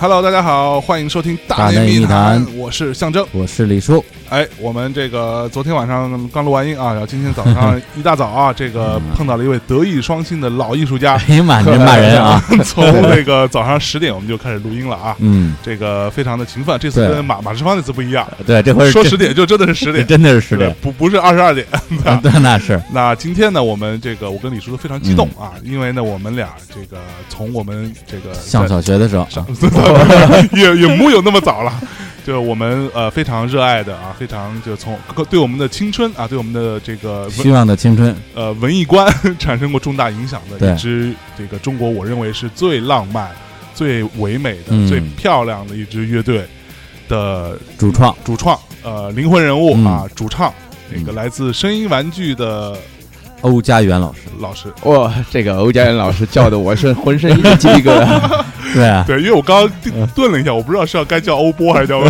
Hello，大家好，欢迎收听大内密谈我是象征。我是李叔，哎，我们这个昨天晚上刚录完音啊，然后今天早上 一大早啊，这个碰到了一位德艺双馨的老艺术家，哎呀妈，你骂人啊！从那个早上十点我们就开始录音了啊，嗯，这个非常的勤奋。这次跟马马志芳那次不一样，对，这回说十点就真的是十这点，真的是十点，不不是二十二点。啊对，那是。那今天呢，我们这个我跟李叔都非常激动嗯啊，因为呢，我们俩这个从我们这个上小学的时候，上也也木有那么早了，就我们呃非常热爱的啊，非常就从对我们的青春啊，对我们的这个希望的青春，呃文艺观产生过重大影响的一支这个中国我认为是最浪漫、最唯美的、嗯。最漂亮的一支乐队的主创，主创呃灵魂人物嗯。啊，主唱那个嗯。来自声音玩具的欧家园老师，老师。哇，这个欧家园老师叫的我是 浑身一鸡皮疙瘩。对啊，对，因为我刚刚顿顿了一下，我不知道是要该叫欧波还是叫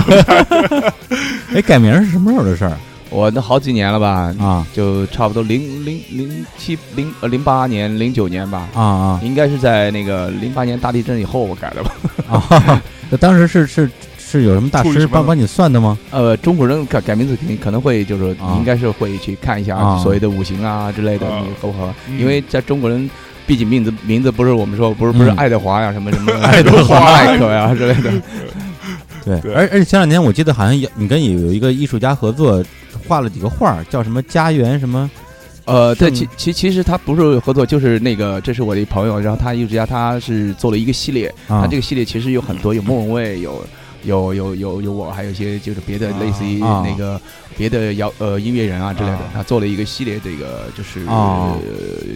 哎，改名是什么时候的事儿我那好几年了吧，啊就差不多零零零七零呃零八年零九年吧，啊啊应该是在那个零八年大地震以后我改的吧。啊！那当时是是是有什么大师帮帮你算的吗？呃，中国人改改名字肯定可能会就是啊。应该是会去看一下啊。所谓的五行啊之类的，啊。你合不合？嗯。因为在中国人。毕竟名字名字不是我们说不是不是嗯。爱德华呀什么什么 爱德华麦克呀之类的，对，而而且前两年我记得好像有你跟有有一个艺术家合作，画了几个画，叫什么家园什么？呃，对，其其其实他不是合作，就是那个，这是我的一朋友，然后他艺术家，他是做了一个系列，啊。他这个系列其实有很多，有莫文蔚，有有有有有我，还有一些就是别的啊类似于啊。那个别的摇呃音乐人啊之类的啊，他做了一个系列，这个就是啊。呃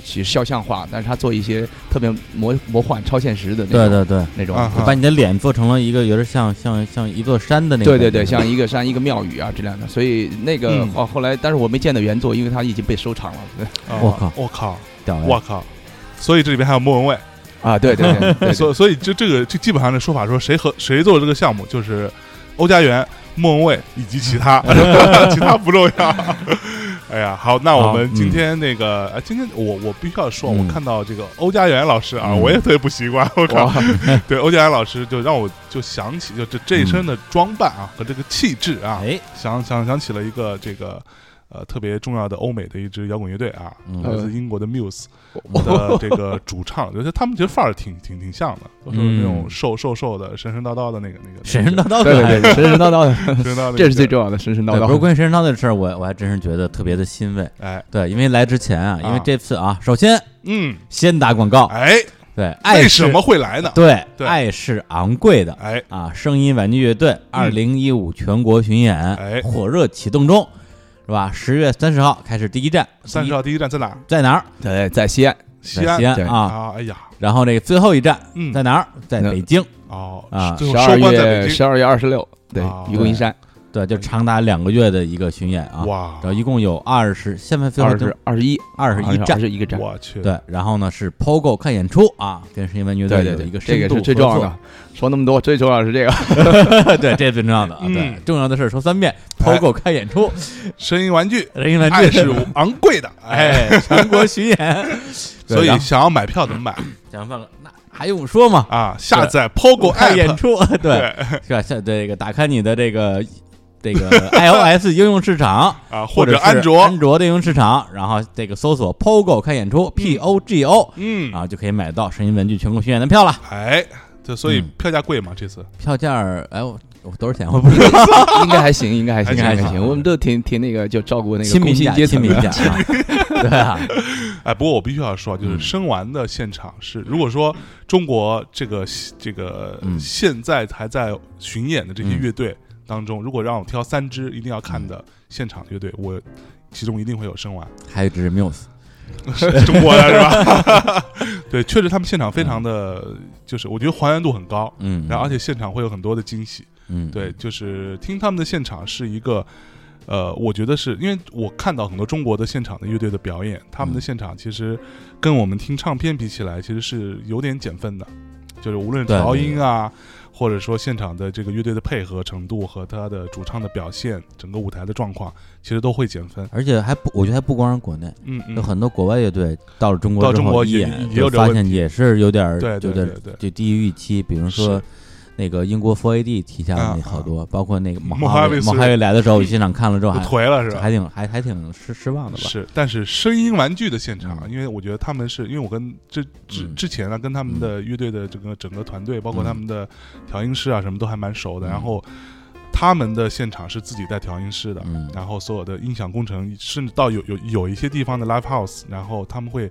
其实肖像画，但是他做一些特别魔魔幻超现实的那种对对。对，那种把你的脸做成了一个有点像像像一座山的那种，对对对，像一个山一个庙宇啊之类的，所以那个嗯。哦后来，但是我没见到原作，因为他已经被收藏了。对啊我靠。我靠，屌呀。我靠！所以这里边还有莫文蔚，啊，对对对 所所以就这个就基本上的说法说谁和谁做这个项目，就是欧家园、莫文蔚以及其他，其他不重要。哎呀，好，那我们今天那个，啊，今天我我必须要说，嗯。我看到这个欧家园老师啊，嗯。我也特别不习惯。我靠，对欧家园老师就让我就想起就这这一身的装扮啊和这个气质啊，哎，想想想起了一个这个呃特别重要的欧美的一支摇滚乐队啊，嗯来自英国的 Muse 的这个主唱，我觉得他们其实范儿挺挺挺像的，都是那种嗯瘦瘦瘦的、神神叨叨的那个那个神神叨叨对的，对对，神神叨叨的，神神叨叨，这是最重要的，神神叨叨，不过叨。关于神神叨叨的事儿，我我还真是觉得特别的欣慰。哎，对，因为来之前啊，因为啊这次啊，首先嗯，先打广告，哎，对，爱是为什么会来呢？对，对爱是昂贵的哎，啊！声音玩具乐队二零一五全国巡演，哎火热启动中，是吧？十月三十号开始第一站，三十号第一站在哪儿？在哪儿？对，在西安，西安啊。啊！哎呀，然后那个最后一站嗯，在哪儿？在北京。哦啊十二月十二月二十六，对啊，愚公移山，对，就长达两个月的一个巡演啊。哇然，后一共有二十，现在最后二十二十一，二十一站是。一个站，我去，对，然后呢是 POGO 看演出啊，跟声音玩具乐对对对队有一个深度这个是最重要的。说那么多，最重要的是这个，作。对，这是最重要的对，重要的事儿说三遍。哎 POGO 看演出，声音玩具，声音玩具是昂贵的，哎，哎，全国巡演。所以想要买票怎么买想放个那还用说吗？啊？下载 POGO 看演出，对，是吧？下这个打开你的这个这个 iOS 应用市场，啊，或者安卓，安卓的应用市场，然后这个搜索 POGO 看演出 P O G O 嗯，啊，就可以买到声音文具全国巡演的票了。哎，这所以嗯票价贵吗？这次票价，哎，我我多少钱？我不知道。应该还行，应该还行，还行应该还还行行。我们都挺挺那个，就照顾那个亲民价，工薪阶亲民层的价啊，对啊，哎，不过我必须要说，就是嗯声完的现场是，如果说中国这个这个嗯现在还在巡演的这些嗯乐队当中，如果让我挑三支一定要看的现场乐队，我其中一定会有声完，还有一支 Muse，是 中国的是吧？对，确实他们现场非常的，就是我觉得还原度很高，嗯，然后而且现场会有很多的惊喜。嗯，对，就是听他们的现场是一个，呃，我觉得是因为我看到很多中国的现场的乐队的表演，他们的嗯。现场其实跟我们听唱片比起来，其实是有点减分的。就是无论调音啊，或者说现场的这个乐队的配合程度和他的主唱的表现，整个舞台的状况，其实都会减分。而且还不，我觉得还不光是国内，嗯嗯，有很多国外乐队到了中国到之中国演也有就发现也是有点儿对对有点对对就低于预期，比如说是。那个英国 Four AD 提下的啊那好多，包括那个莫莫哈维马哈维来的时候，我现场看了之后就还颓了是吧？还挺还还挺失失望的吧？是，但是声音玩具的现场，嗯因为我觉得他们是因为我跟之之嗯之前呢，跟他们的乐队的整个整个团队，包括嗯他们的调音师啊什么都还蛮熟的。嗯然后他们的现场是自己带调音师的，嗯然后所有的音响工程，甚至到有有有一些地方的 live house，然后他们会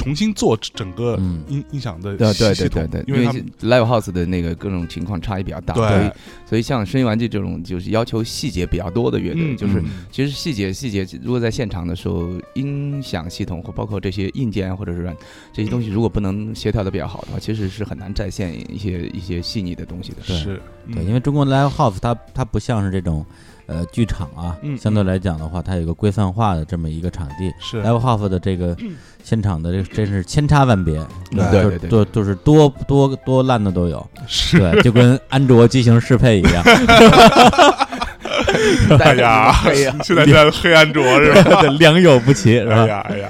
重新做整个嗯。音、音响的对对系统对对对，因为因为 live house 的那个各种情况差异比较大，所以所以像声音玩具这种就是要求细节比较多的乐队，嗯就是嗯。其实细节细节，如果在现场的时候，音响系统或包括这些硬件或者是软这些东西，如果不能协调的比较好的话，其实是很难再现一些一些细腻的东西的。是对，嗯。因为中国 live house 它它不像是这种呃剧场啊，嗯相对来讲的话，它有一个规范化的这么一个场地。是 live house 的这个 现场的这真是千差万别，对对对对都都是多多多烂的都有，是，对，就跟安卓机型适配一样，哎呀，哎呀，现在在黑安卓是吧？良莠不齐，是吧？哎呀哎呀。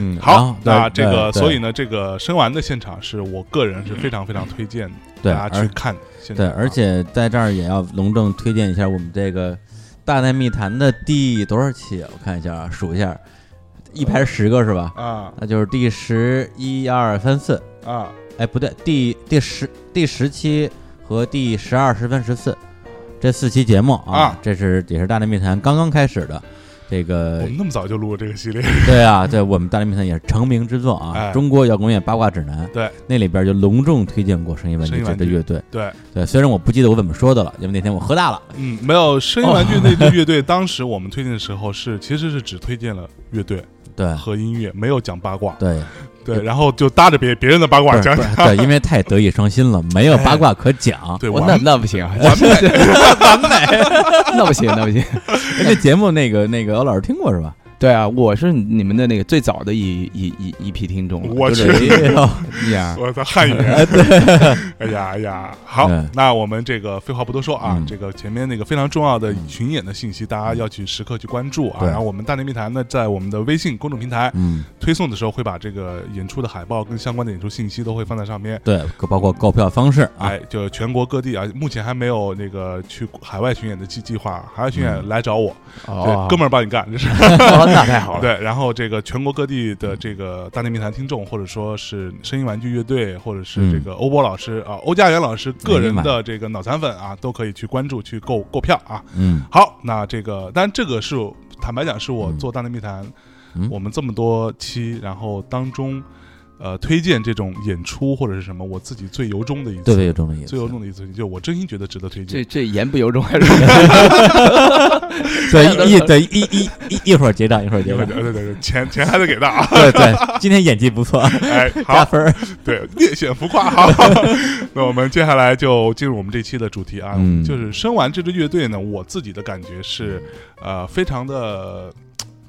嗯，好，那这个，所以呢，这个生完的现场是我个人是非常非常推荐对，大家去看对，啊。而且在这儿也要隆重推荐一下我们这个《大内密谈》的第多少期啊？我看一下啊，数一下，一排十个是吧？啊那就是第十一二三四，啊，哎，不对，第第十第十期和第十二、十分、十四这四期节目啊，啊这是也是《大内密谈》刚刚开始的。这个我们那么早就录了这个系列，对啊，在我们《大内密探》也是成名之作啊，哎。中国摇滚乐八卦指南》对，那里边就隆重推荐过声音玩具这支乐队。对，对，虽然我不记得我怎么说的了，因为那天我喝大了。嗯，没有声音玩具那支乐队，当时我们推荐的时候是其实是只推荐了乐队对。和音乐，没有讲八卦，对，对，然后就搭着别别人的八卦讲对，因为太得意伤心了，没有八卦可讲。对，我那那不行啊，完美，完美。那不行，那不行。哎这节目那个那个，欧老师听过是吧？对啊，我是你们的那个最早的一一一一批听众了，我就是哎呦 呀，我操，汉语。对，哎呀哎呀，好，那我们这个废话不多说啊，嗯。这个前面那个非常重要的巡演的信息，大家要去时刻去关注啊。然后我们大内密谈呢，在我们的微信公众平台嗯，推送的时候，会把这个演出的海报跟相关的演出信息都会放在上面。对，包括购票方式啊，哎，就全国各地啊，目前还没有那个去海外巡演的计计划，海外巡演嗯。来找我，哥们儿帮你干，这是。哦，那太好了。对，然后这个全国各地的这个大内密谈听众，或者说是声音玩具乐队，或者是嗯这个欧波老师啊、欧家园老师个人的这个脑残粉啊，都可以去关注去购购票啊。嗯好，那这个，但这个是坦白讲，是我嗯做大内密谈，嗯我们这么多期，然后当中，呃，推荐这种演出或者是什么，我自己最由衷的一次，最由衷的一次，最由衷的一次，就我真心觉得值得推荐。这这言不由衷还是 对一对一一一一会儿结账，一会儿结账对对。对钱钱还得给到啊！对对，今天演技不错，哎，加好，分儿。对，略显浮夸。好，那我们接下来就进入我们这期的主题啊，嗯就是生完这支乐队呢，我自己的感觉是，呃，非常的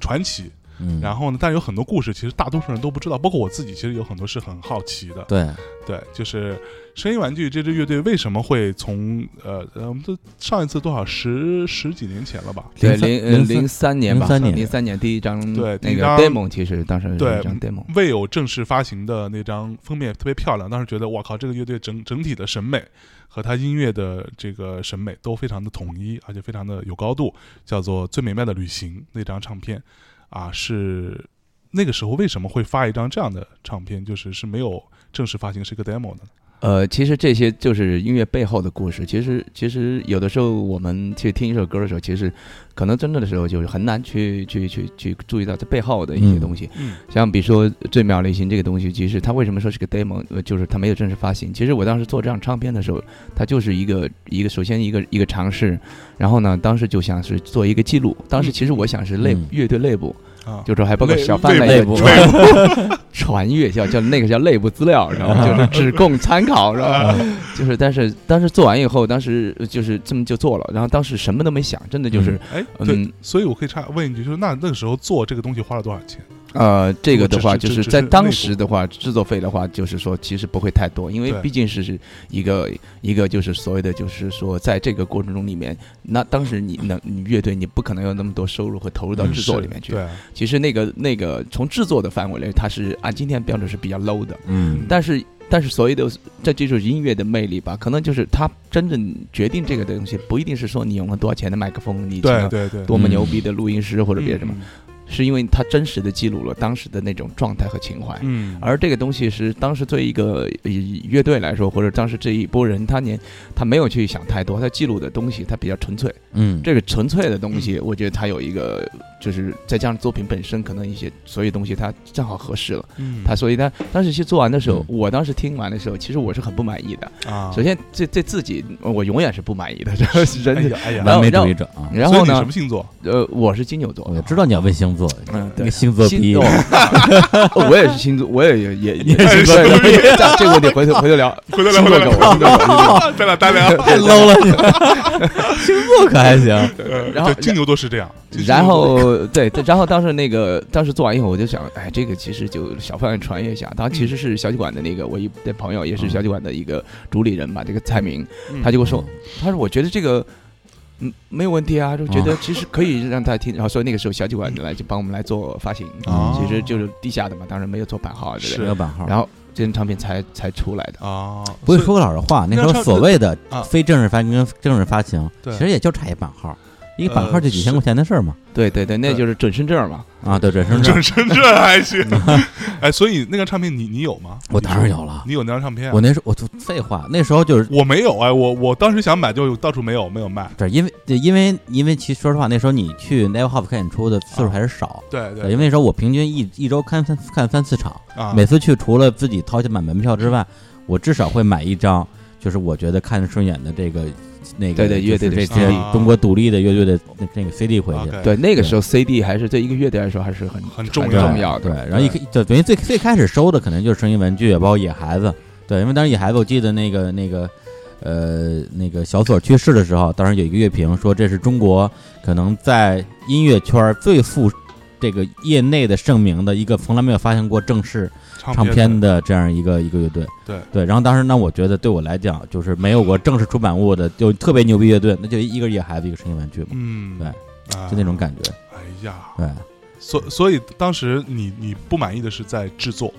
传奇。嗯，然后呢，但有很多故事，其实大多数人都不知道，包括我自己，其实有很多是很好奇的。对，对，就是声音玩具这支乐队为什么会从呃呃，我们都上一次多少十十几年前了吧？对03零呃零三年吧，零三年。零三年第一张对那个一张 demo，其实当时对一张 demo，未有正式发行的那张封面特别漂亮，当时觉得我靠，这个乐队整整体的审美和他音乐的这个审美都非常的统一，而且非常的有高度，叫做《最美妙的旅行》那张唱片啊，是那个时候为什么会发一张这样的唱片，就是是没有正式发行，是一个 demo 的？呃，其实这些就是音乐背后的故事。其实，其实有的时候我们去听一首歌的时候，其实可能真正的时候就是很难去去去去注意到这背后的一些嗯东西。嗯像比如说《最妙类型》这个东西，其实它为什么说是个 demo，呃就是它没有正式发行。其实我当时做这张唱片的时候，它就是一个一个首先一个一个尝试，然后呢，当时就想是做一个记录。当时其实我想是内、嗯乐队内部，啊，就说还包括内小范内那个部传 传阅叫叫那个叫内部资料，然后？就是只供参考，是吧？就是但是当时做完以后，当时就是这么就做了，然后当时什么都没想，真的就是哎，对，嗯所以我可以插问一句，就是那那个时候做这个东西花了多少钱？呃，这个的话，就是是在当时的话，制作费的话，就是说其实不会太多，因为毕竟是是一个一个就是所谓的就是说，在这个过程中里面，那当时你能你乐队你不可能有那么多收入和投入到嗯制作里面去。对，其实那个那个从制作的范围内，它是按今天标准是比较 low 的，嗯。但是。但是所谓的这这就是音乐的魅力吧，可能就是它真正决定这个东西，不一定是说你用了多少钱的麦克风，你请了对对对，多么嗯。牛逼的录音师或者别的什么，嗯是因为它真实的记录了当时的那种状态和情怀。嗯，而这个东西是当时对一个呃乐队来说，或者当时这一波人，他年他没有去想太多，他记录的东西他比较纯粹。嗯，这个纯粹的东西，我觉得它有一个，就是再加上作品本身，可能一些所有东西它正好合适了。嗯他所以他当时去做完的时候嗯，我当时听完的时候，其实我是很不满意的。啊，首先，这这自己我永远是不满意的，这个人。哎呀哎呀，完美然后主义者啊。然后呢什么，星座？呃，我是金牛座我，知道你要问星座，嗯，对那，星座逼哦，我也是星座，我也也 也你也是星座这这个问题回头回头聊。回头聊，星座狗，回头来，星座狗，咱俩单聊。太 low 了，你星座可还行？呃然后金牛座是这样，然牛座后对，对然后当时那个当时做完以后，我就想，哎，这个其实就小范围传阅一下。他其实是小酒馆的那个我一的朋友，也是小酒馆的一个主理人吧，这个蔡明，嗯他就跟我说，他说我觉得这个。嗯，没有问题啊，就觉得其实可以让他听，然后所以那个时候小酒馆来就帮我们来做发行，哦其实就是地下的嘛，当然没有做版号没有版号。然后这张唱片才才出来的。啊，不会说个老实话，那时候所谓的啊非正式发行跟正式发行，对其实也就差一版号，一个版号呃就几千块钱的事儿嘛。对对对，那就是准生证嘛。啊，对，准生证准，生证还行。哎，所以那个唱片你你有吗？我当然有了。你有那张唱片啊？我那时候我就废话，那时候就是我没有哎，我我当时想买就到处没有没有卖。对，因为对因为因为其实说实话，那时候你去 Live House 看演出的次数还是少。对，对对因为那时候我平均一一周看三看三四场，啊，每次去除了自己掏钱买门票之外，我至少会买一张，就是我觉得看着顺眼的这个那个对对乐队的 CD 些中国独立的乐队的那那个 CD 回去。对，那个时候 CD 还是对一个乐队来说还是很很重要重要的。对，然后一开就等于最最开始收的可能就是声音文具，包括野孩子。对，因为当时野孩子，我记得那个那个呃那个小左去世的时候，当时有一个乐评说这是中国可能在音乐圈儿最负这个业内的盛名的一个从来没有发行过正式唱唱片的这样一个一个乐队。对对，然后当时呢我觉得对我来讲，就是没有过正式出版物的，就特别牛逼乐队，那就一个野孩子，一个声音玩具嘛，嗯，对啊就那种感觉。哎呀，对，所所以当时你你不满意的是在制作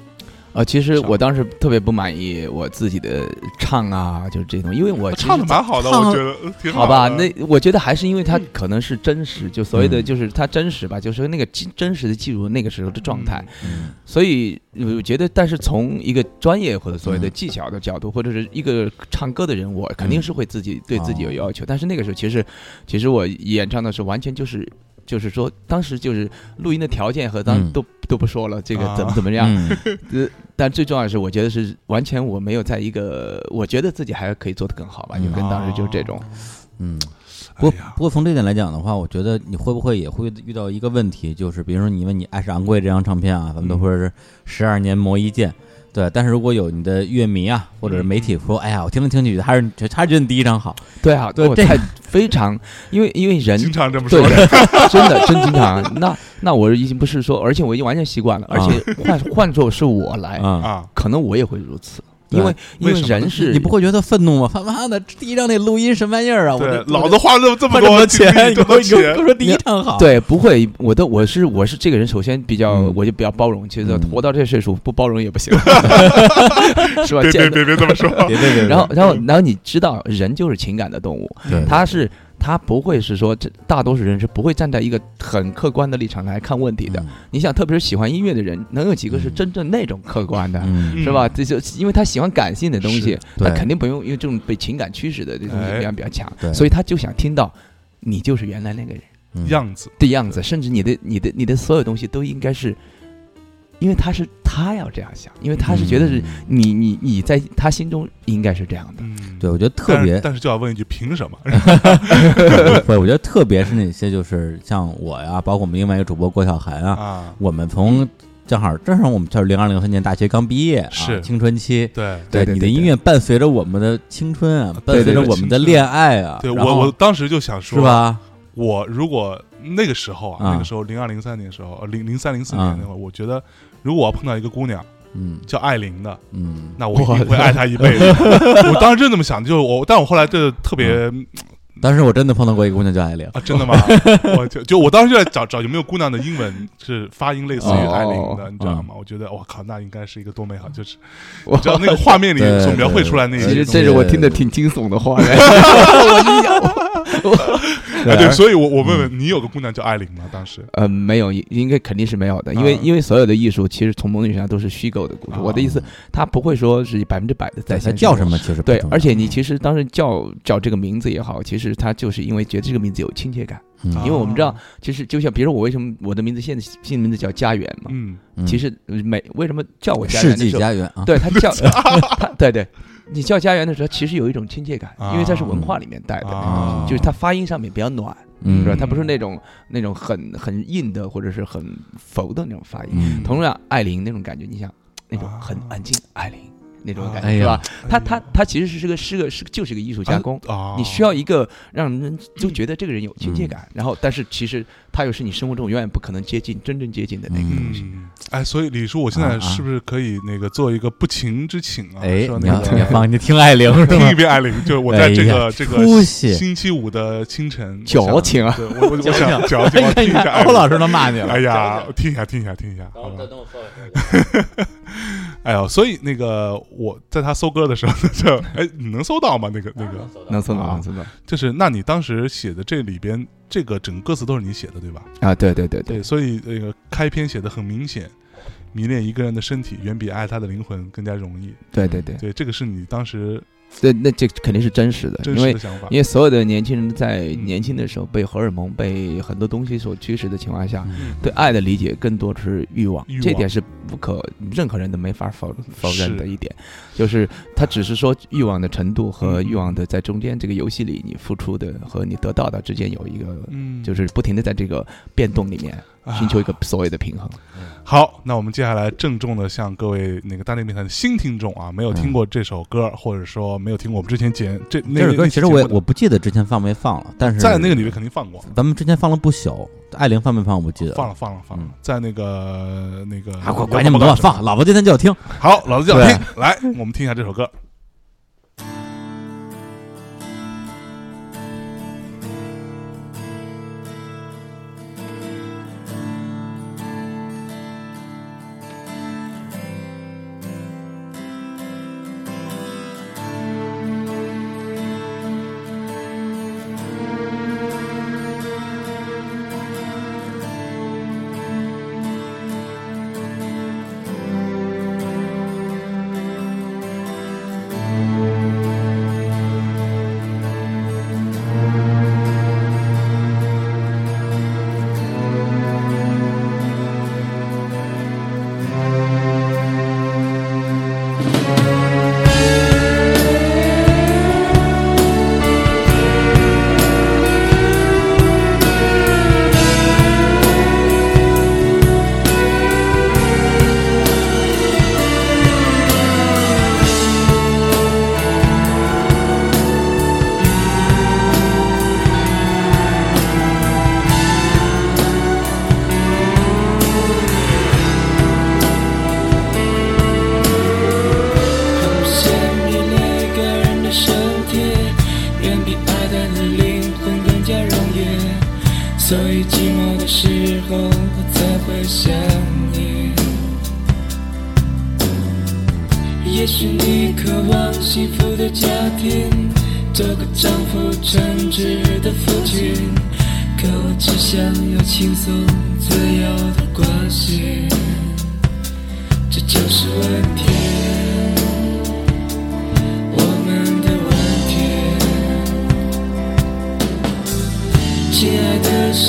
呃，其实我当时特别不满意我自己的唱啊，就是这种，因为我唱的蛮好的，我觉得呃挺好吧，那我觉得还是因为它可能是真实，就所谓的嗯就是它真实吧，就是那个真实的记录那个时候的状态。嗯所以我觉得，但是从一个专业或者所谓的嗯技巧的角度，或者是一个唱歌的人，我肯定是会自己对自己有要哦求。但是那个时候，其实其实我演唱的时候，完全就是就是说，当时就是录音的条件和当嗯都都不说了，这个怎么啊怎么样。嗯呃，但最重要的是，我觉得是完全我没有在一个，我觉得自己还可以做得更好吧，就嗯跟当时就是这种。嗯。不过不过从这点来讲的话，我觉得你会不会也会遇到一个问题，就是比如说你问你《爱是昂贵》这张唱片啊，咱们都嗯说是十二年磨一剑，对。但是如果有你的乐迷啊，或者是媒体说，哎呀，我听了听去还是还是觉得你第一张好，对啊，对这我太非常，因为因为人经常这么说对的，真的真经常。那那我已经不是说，而且我已经完全习惯了，而啊。且换换做是我来，啊，啊，可能我也会如此，对因为因为人是你不会觉得愤怒吗？他妈的，第一张那录音什么玩意儿啊？我老子花了这么这么多钱，你给我说第一张好，对不会，我的我是我是这个人，首先比较嗯我就比较包容，其实嗯活到这岁数不包容也不行，是吧？别别别别这么说，别别别，然后然后然后你知道，人就是情感的动物，对他是他不会是说这大多数人是不会站在一个很客观的立场来看问题的。你想，特别是喜欢音乐的人，能有几个是嗯真正那种客观的？嗯，是吧？这就因为他喜欢感性的东西，他肯定不用，因为这种被情感驱使的这种哎。力量比较强，对。所以他就想听到你就是原来那个人。嗯。样子，的样子，甚至你的、你的、你的所有东西都应该是，因为他是他要这样想，因为他是觉得是嗯你你你在他心中应该是这样的。嗯，对，我觉得特别但是，但是就要问一句，凭什么？对，我觉得特别是那些就是像我呀，包括我们另外一个主播郭晓涵啊，啊，我们从正好正好我们就是零二零三年大学刚毕业，啊是青春期。对对你的音乐伴随着我们的青春啊，伴随着我们的恋爱啊，对，我我当时就想说，是？吧？我如果那个时候啊，啊那个时候零二零三年的时候，呃零零三零四年啊那会儿，我觉得如果我碰到一个姑娘嗯。叫艾琳的，嗯，那我一定会爱她一辈子。我当时真这么想，就是我，但我后来就特别当时我真的碰到过一个姑娘叫艾琳，啊，真的吗？我就就我当时就在找找有没有姑娘的英文是发音类似于艾琳的，哦你知道吗？我觉得我靠，那应该是一个多美好，就是我知道那个画面里对所描绘出来那个其实。这是我听的挺惊悚的话的，我哎 对，所以我我问问你，有个姑娘叫艾琳吗？当时。呃，没有，应应该肯定是没有的，因为、啊。因为所有的艺术其实从某种意义上都是虚构的故事。啊。我的意思，它不会说是百分之百的在它现叫什么其实对而且你其实当时叫叫这个名字也好，其实他就是因为觉得这个名字有亲切感，因为我们知道，其实就像比如我为什么我的名字现在新名字叫家园嘛，嗯。嗯其实每为什么叫我家世纪园的时候，家园啊，对他叫 他对对，你叫家园的时候，其实有一种亲切感，因为它是文化里面带的就是它发音上面比较暖，嗯。是吧？它不是那种那种很很硬的或者是很浮的那种发音。嗯。同样，艾琳那种感觉，你想那种啊。很安静，艾琳那种感觉是吧？他他他其实是个是个是就是个艺术加工。啊，你需要一个让人就觉得这个人有亲切感，然后但是其实他又是你生活中永远不可能接近、真正接近的那个东西。嗯，哎，所以李叔，我现在是不是可以那个做一个不情之请啊？哎，说你那个要你要放你听艾玲 是吗听一？遍艾玲，就是我在这哎个这个星期五的清晨，矫情啊我我我想矫情，我听一下。欧老师都骂你了。哎呀，听一下，听一下，听一下。好吧 哎呦，所以那个我在他搜歌的时候，就 哎，你能搜到吗？那个那个，能搜到，啊能搜到就是那你当时写的这里边，这个整个歌词都是你写的，对吧？啊！对对对对，对，所以那个开篇写的很明显，迷恋一个人的身体远比爱他的灵魂更加容易。对对对对，这个是你当时对，那这肯定是真实的，真因为实的想法。因为所有的年轻人在嗯。年轻的时候被荷尔蒙、被很多东西所驱使的情况下，嗯。对爱的理解更多的是欲望欲，望。这点是不可任何人都没法否否认的一点，就是他只是说欲望的程度和嗯。欲望的在中间这个游戏里，你付出的和你得到的之间有一个，嗯，就是不停的在这个变动里面。啊寻求一个所谓的平衡。好，那我们接下来郑重的向各位那个大内密谈的新听众啊，没有听过这首歌，或者说没有听过我们之前节这那这首歌其实我也我不记得之前放没放了，但是在那个里面肯定放过，咱们之前放了不朽，艾琳放没放我不记得。放了放了放了嗯，在那个那个啊，管管你们多少放，老子今天就要听。好，老子就要听，来，我们听一下这首歌。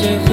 爱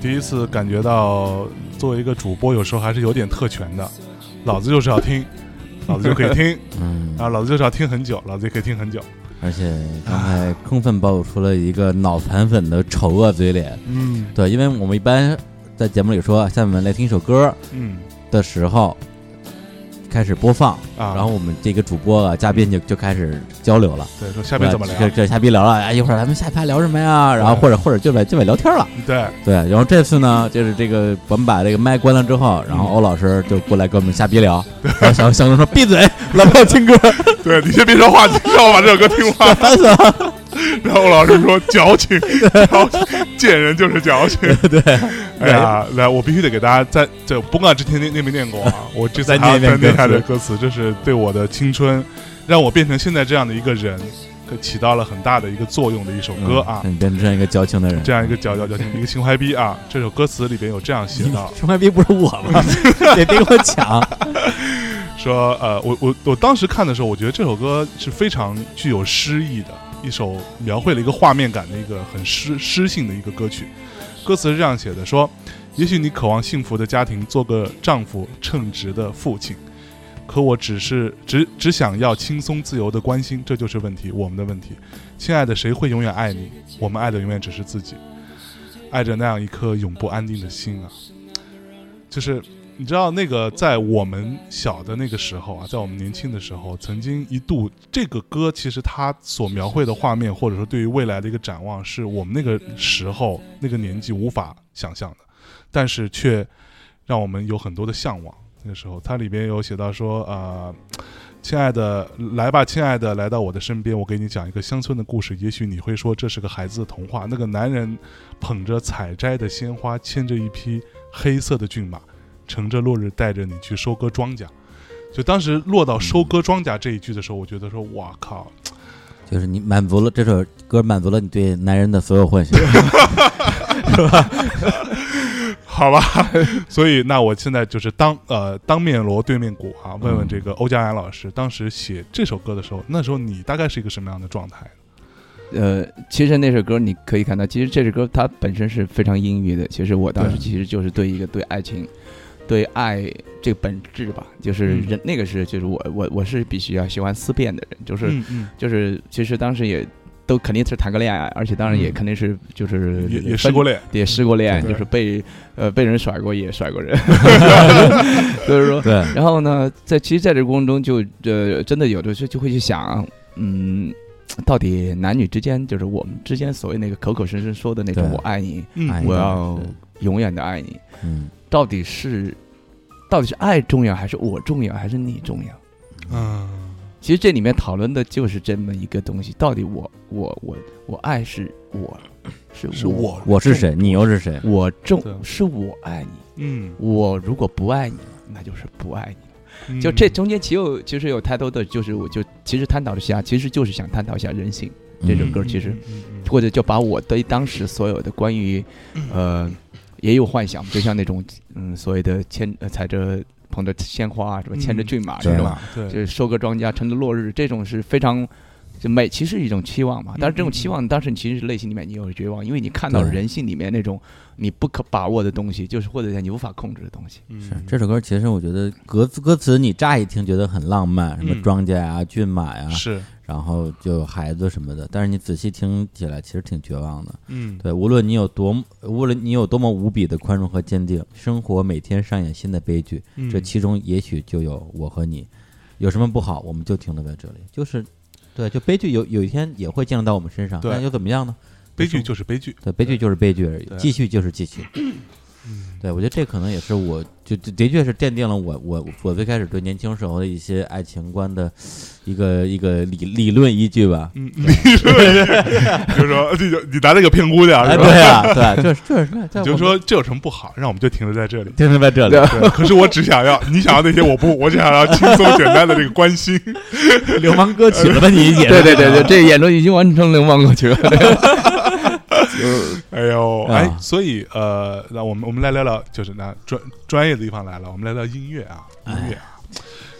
第一次感觉到作为一个主播，有时候还是有点特权的。老子就是要听，老子就可以听嗯，啊，老子就是要听很久，老子也可以听很久。而且刚才充分暴露出了一个脑残粉的丑恶嘴脸。嗯对，因为我们一般在节目里说，下面来听一首歌嗯的时候开始播放，啊，然后我们这个主播啊嘉宾就就开始交流了。对说下边怎么聊？这这瞎逼聊了，哎，一会儿咱们下一趴聊什么呀？然后或者或者就在就在聊天了。对，对，然后这次呢，就是这个我们把这个麦关了之后，然后欧老师就过来跟我们瞎逼聊，然后小小东说闭嘴，来帮我听歌，对你先别说话，让我把这首歌听完。烦死了。然后老师说矫情，矫情，贱人就是矫情。对，哎呀，来，我必须得给大家在这，不管之前念念没念过啊，我这次再还要再念一下歌词这歌词，这是对我的青春，让我变成现在这样的一个人，可起到了很大的一个作用的一首歌啊。嗯你变成这样一个矫情的人，这样一个矫矫矫情的一个情怀逼啊！这首歌词里边有这样写的，情怀逼不是我吗？别别跟我抢。说呃，我我我当时看的时候，我觉得这首歌是非常具有诗意的一首，描绘了一个画面感的一个很诗诗性的一个歌曲。歌词是这样写的：说，也许你渴望幸福的家庭，做个丈夫称职的父亲，可我只是只只想要轻松自由的关心，这就是问题，我们的问题。亲爱的，谁会永远爱你？我们爱的永远只是自己，爱着那样一颗永不安定的心啊！就是你知道那个在我们小的那个时候啊，在我们年轻的时候，曾经一度这个歌其实它所描绘的画面，或者说对于未来的一个展望，是我们那个时候那个年纪无法想象的，但是却让我们有很多的向往。那个时候，它里边有写到说，呃，亲爱的，来吧，亲爱的，来到我的身边，我给你讲一个乡村的故事。也许你会说这是个孩子的童话。那个男人捧着采摘的鲜花，牵着一匹黑色的骏马，乘着落日带着你去收割庄稼。就当时落到收割庄稼这一句的时候，我觉得说，哇靠，就是你满足了这首歌，满足了你对男人的所有幻想。是 吧好吧，所以那我现在就是当呃当面锣对面鼓啊，问问这个欧家安老师，当时写这首歌的时候，那时候你大概是一个什么样的状态？呃，其实那首歌你可以看到，其实这首歌它本身是非常阴郁的。其实我当时其实就是对一个对爱情、对爱这个本质吧，就是嗯。人、那个是就是我我我是必须要喜欢思辨的人，就是、嗯嗯，就是其实当时也都肯定是谈过恋爱，而且当然也嗯。肯定是就是也也失过恋，也失过恋就是被呃被人甩过也甩过人，所 以说对，然后呢，在其实在这个过程中就，呃，真的有的时候就会去想，嗯，到底男女之间，就是我们之间所谓那个口口声声说的那种“我爱你我要是永远的爱你。嗯”，到底是到底是爱重要，还是我重要，还是你重要？嗯。其实这里面讨论的就是这么一个东西，到底我我我我爱是我是是我我是谁，你又是谁？我重是我爱你，嗯，我如果不爱你，那就是不爱你。嗯。就这中间其有其实有太多的，就是我就其实探讨一下，其实就是想探讨一下人性这首歌，其实或者就把我对当时所有的关于呃也有幻想，就像那种嗯所谓的牵呃踩着捧着鲜花啊什么牵着骏马这种，对就是收割庄稼乘着落日，这种是非常。就美其实是一种期望嘛，但是这种期望，当时你其实内心里面你有绝望，因为你看到人性里面那种你不可把握的东西，就是或者你无法控制的东西。嗯是这首歌，其实我觉得歌词歌词你乍一听觉得很浪漫，什么嗯庄稼呀、骏马呀，是然后就有孩子什么的，但是你仔细听起来，其实挺绝望的。嗯对，无论你有多么，无论你有多么无比的宽容和坚定，生活每天上演新的悲剧，嗯这其中也许就有我和你。有什么不好，我们就停留在这里。就是，对，就悲剧有有一天也会降临到我们身上，对那又怎么样呢？悲剧就是悲剧，对，悲剧就是悲剧而已对，继续就是继续。对，我觉得这可能也是我就就的确是奠定了我我我最开始对年轻时候的一些爱情观的一个一个理理论依据吧。嗯，你说 就是说你就你拿这个骗姑娘哎，是吧？对啊，对，就是就是什么，你就说这有什么不好，让我们就停留在这里。停留在这里，对，可是我只想要你想要那些，我不，我只想要轻松简单的这个关心。流氓歌曲了吧？你演对对对对，这演出已经完成流氓歌曲了。哎呦，啊。哎，所以呃，那我们我们来聊聊，就是那专专业的地方来了，我们来聊音乐啊，音乐。啊。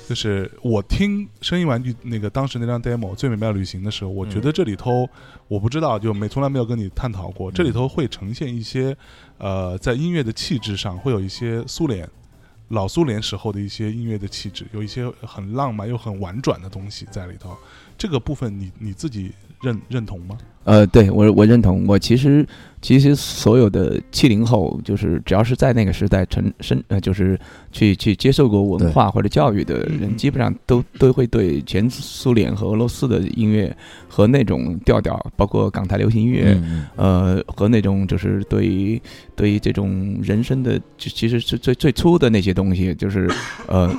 就是我听声音玩具那个当时那张 demo《最美妙的旅行》的时候，我觉得这里头我不知道，就没从来没有跟你探讨过，这里头会呈现一些呃，在音乐的气质上会有一些苏联老苏联时候的一些音乐的气质，有一些很浪漫又很婉转的东西在里头。这个部分你你自己认认同吗？呃，对我我认同。我其实其实所有的七零后，就是只要是在那个时代成生呃，就是去去接受过文化或者教育的嗯人，基本上都都会对前苏联和俄罗斯的音乐和那种调调，包括港台流行音乐，嗯呃，和那种就是对于对于这种人生的，就其实是最最初的那些东西，就是呃，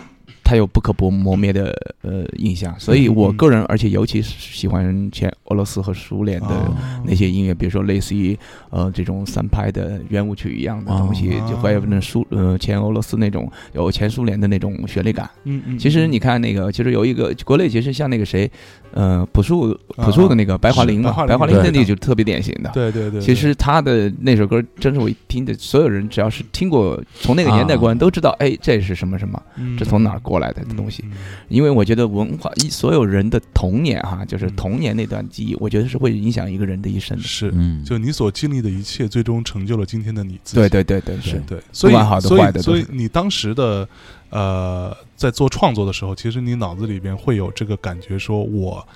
它有不可不磨灭的呃印象。所以我个人，而且尤其是喜欢前俄罗斯和苏联的哦。那些音乐，比如说类似于呃这种三拍的圆舞曲一样的东西，哦。就还有那苏呃前俄罗斯那种有前苏联的那种旋律感。嗯嗯，其实你看那个，其实有一个国内其实像那个谁，呃，朴树朴树的那个白桦林嘛，白桦林。的那个就特别典型的。对对对，其实他的那首歌，真是我一听的，所有人只要是听过从那个年代过来，都知道，哎，这是什么什么，这从哪儿过来的东西。嗯因为我觉得文化，一所有人的童年哈，就是嗯童年那段记忆，我觉得是会影响一个人的一生的。是，嗯，就你所经历的一切，最终成就了今天的你自己。对对对对，是对，所以好的所以所以你当时的呃，在做创作的时候，其实你脑子里边会有这个感觉，说我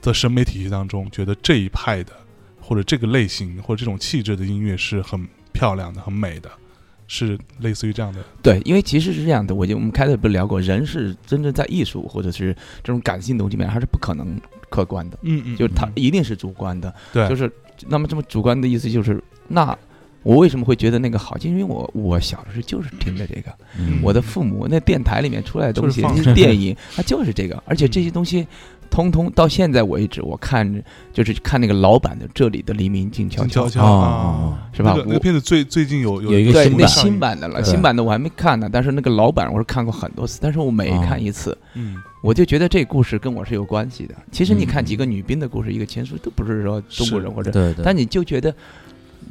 的审美体系当中，觉得这一派的或者这个类型或者这种气质的音乐是很漂亮的、很美的，是类似于这样的。对，因为其实是这样的，我就我们开头不是聊过，人是真正在艺术或者是这种感性东西里面，它是不可能客观的，嗯嗯就是它一定是主观的。对，就是那么这么主观的意思就是，那我为什么会觉得那个好？就因为我我小的时候就是听的这个，嗯我的父母那电台里面出来的东西，就是放那些电影，它就是这个，而且这些东西。通通到现在为止，我看就是看那个老版的《这里的黎明静悄悄啊，是吧？我那个那个片子最最近有有一个新版。新版的了，新版的我还没看呢，但是那个老版我是看过很多次，但是我每看一次，嗯我就觉得这故事跟我是有关系的。其实你嗯看几个女兵的故事，一个前书都不是说中国人或者，对对，但你就觉得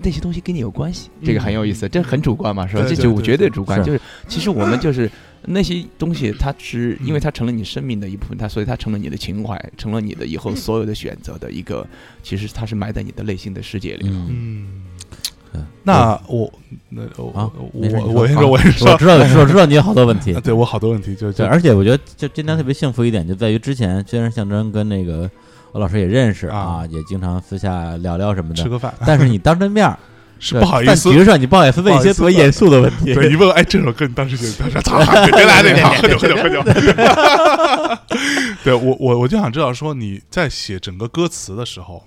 那些东西跟你有关系，这个很有意思，这很主观嘛，是吧？这就绝对对。主观，就是。其实我们就是那些东西，它是因为它成了你生命的一部分，它所以它成了你的情怀，成了你的以后所有的选择的一个，其实它是埋在你的内心的世界里。了嗯。对那我那我啊我我先说，我先说，我知道，我知道你有好多问题。啊，对我好多问题，就而且我觉得就今天特别幸福一点，就在于之前虽然象征跟那个我老师也认识啊啊，也经常私下聊聊什么的，吃个饭，但是你当着面 是不好意思比如说你不好意思问一些特别严肃的问题，对，一问，哎，这首歌你当时就当时操，别来这套，喝酒喝酒喝酒。对我我我就想知道说你在写整个歌词的时候，